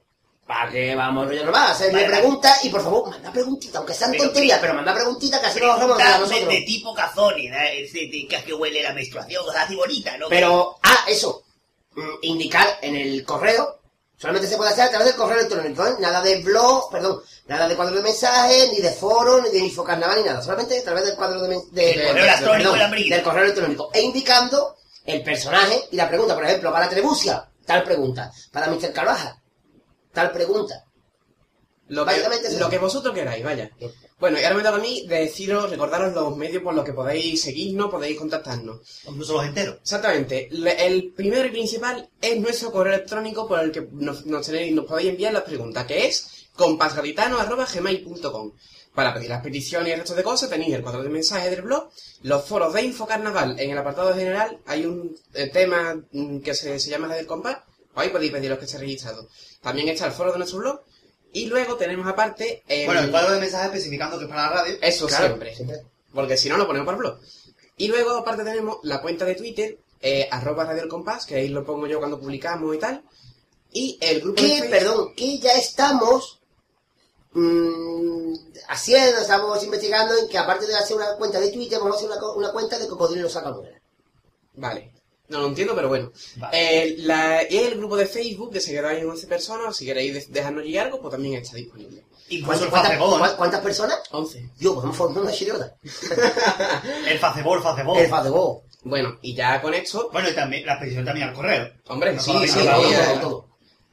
para que vamos, yo no va a hacerle Vale, vale. preguntas y por favor, manda preguntitas, aunque sean tonterías, pero manda preguntitas que así nos de a nosotros. de tipo ¿no? Ese de que, que huele la menstruación, o sea, así bonita, ¿no? Pero, ah, eso, mm, indicar en el correo Solamente se puede hacer a través del correo electrónico, ¿eh? Nada de blog, perdón, nada de cuadro de mensajes, ni de foro, ni de infocarnaval, ni nada. Solamente a través del cuadro de, de- El correo electrónico perdón, del correo electrónico. E indicando el personaje y la pregunta. Por ejemplo, para Trebucia, tal pregunta. Para Mr. Carvaja, tal pregunta. Lo que, Básicamente es lo que vosotros queráis, vaya. Bueno, y ahora me toca a mí deciros, recordaros los medios por los que podéis seguirnos, podéis contactarnos. Incluso los enteros. Exactamente. Le- El primero y principal es nuestro correo electrónico por el que nos, nos tenéis- nos podéis enviar las preguntas, que es compasgaditano.gmail.com. Para pedir las peticiones y el resto de cosas tenéis el cuadro de mensajes del blog, los foros de Infocarnaval. En el apartado general hay un eh, tema mm, que se, se llama la del compás. Ahí podéis pedir los que esté registrado. También está el foro de nuestro blog. Y luego tenemos aparte... em, Bueno, el cuadro de mensajes especificando que es para la radio. Eso Claro, siempre. siempre. Porque si no, lo ponemos para el blog. Y luego, aparte, tenemos la cuenta de Twitter, eh, arroba Radio El Compás, que ahí lo pongo yo cuando publicamos y tal. Y el grupo de Que, Facebook- perdón, que ya estamos mm, haciendo, estamos investigando en que aparte de hacer una cuenta de Twitter, vamos a hacer una cuenta de Cocodrilo Sacamuela. Vale. No lo entiendo, pero bueno. Vale. Eh, la- y el grupo de Facebook, que se quedáis en 11 personas, si queréis de- dejarnos llegar algo, pues también está disponible. El ¿Cuántas, Facebook. cuántas- cuántas personas? 11. Yo, podemos formar una chirota. El Facebook, el Facebook. El Facebook. Bueno, y ya con esto, Bueno, y también la petición también al correo. hombre, No sí, sí, todo.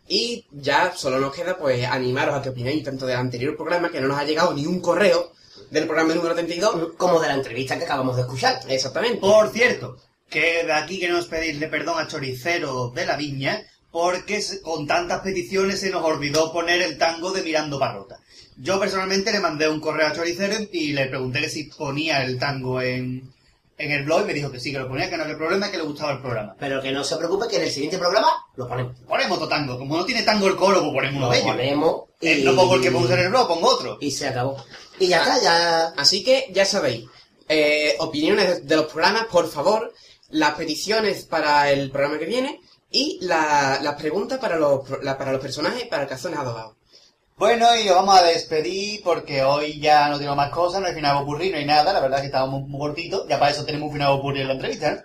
Y ya solo nos queda pues animaros a que opinéis tanto del anterior programa, que no nos ha llegado ni un correo del programa número 32. Como de la entrevista que acabamos de escuchar. Exactamente. Por cierto, que de aquí queremos pedirle perdón a Choricero de la Viña, porque con tantas peticiones se nos olvidó poner el tango de Mirando Parrota. Yo personalmente le mandé un correo a Choricero y le pregunté que si ponía el tango en, en el blog y me dijo que sí, que lo ponía, que no había problema, que le gustaba el programa. Pero que no se preocupe que en el siguiente programa lo ponemos. Ponemos otro tango. Como no tiene tango el coro, pues ponemos uno de ellos. ponemos y, Eh, no pongo el que pongo en el blog, pongo otro. y se acabó. Y ya está, ya... Así que ya sabéis, eh, opiniones de los programas, por favor, las peticiones para el programa que viene y la- las preguntas para los, pro- la- para los personajes para el cazón adobado. Bueno, y nos vamos a despedir porque hoy ya no tengo más cosas, no hay final ocurrir, no hay nada, la verdad es que estábamos muy cortitos, ya para eso tenemos un final ocurrir en la entrevista, ¿no?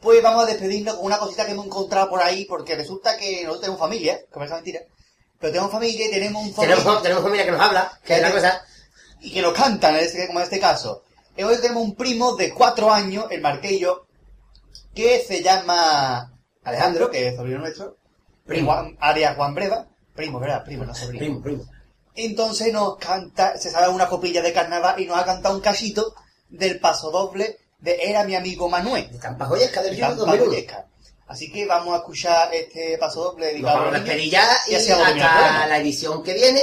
Pues vamos a despedirnos con una cosita que hemos encontrado por ahí, porque resulta que nosotros tenemos familia, que parece mentira, pero tenemos familia y tenemos un familia Tenemos, tenemos familia que nos habla, que es la cosa... y que nos cantan, como en este caso. Hoy tenemos un primo de cuatro años, el Marquillo, que se llama Alejandro, que es sobrino nuestro, Primo. Juan, alias Juan Breva, primo, ¿verdad? Primo, no sobrino. Primo, primo. Entonces nos canta, se sabe una copilla de carnaval y nos ha cantado un cachito del paso doble de Era mi amigo Manuel. De Tampajoyesca del 2001. Vallecas. Así que vamos a escuchar este paso doble dedicado a a los niños. despedir ya y Y hasta la edición que viene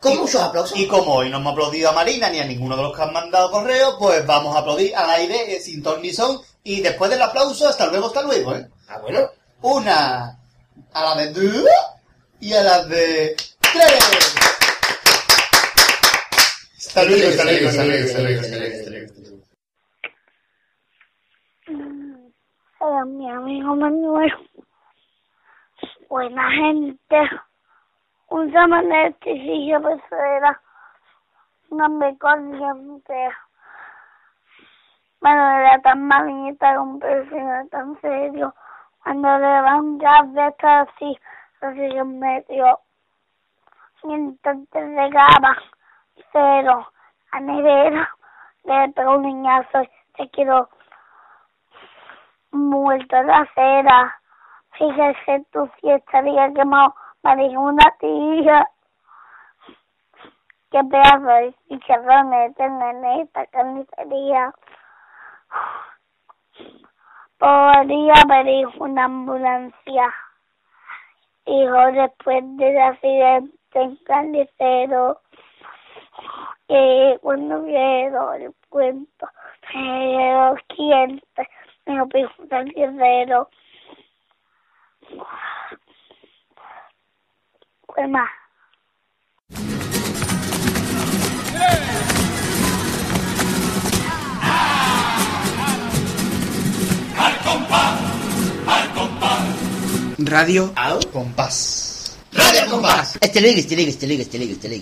con muchos aplausos. Y como hoy no hemos aplaudido a Marina ni a ninguno de los que han mandado correo, pues vamos a aplaudir al aire eh, sin ton ni son. Y después del aplauso, hasta luego, hasta luego, ¿eh? Ah, bueno. Una a la de dos y a la de tres. Hasta luego, hasta luego, hasta luego, hasta luego, hasta luego, hasta luego. Era mi amigo Manuel. Buena gente. Un samanestillo pesera. No me corriente. Bueno, era tan malita con perfil tan serio. Cuando le van ya de estar así, así en medio. Y entonces llegaba cero a nevera. Le pegó un niñazo se quedó muerto en la acera. Fíjese tú si estaría quemado, me dijo una tía. Qué pedazo de chicharrones tienen en esta carnicería. Podría pedir una ambulancia. Hijo, después del accidente en carnicero, que cuando quiero el cuento, pero quién me lo pido un carnicero. Pues más. Radio Au. Compás. Radio Compás. Este ligue, este ligue, este ligue, este ligue, este ligue.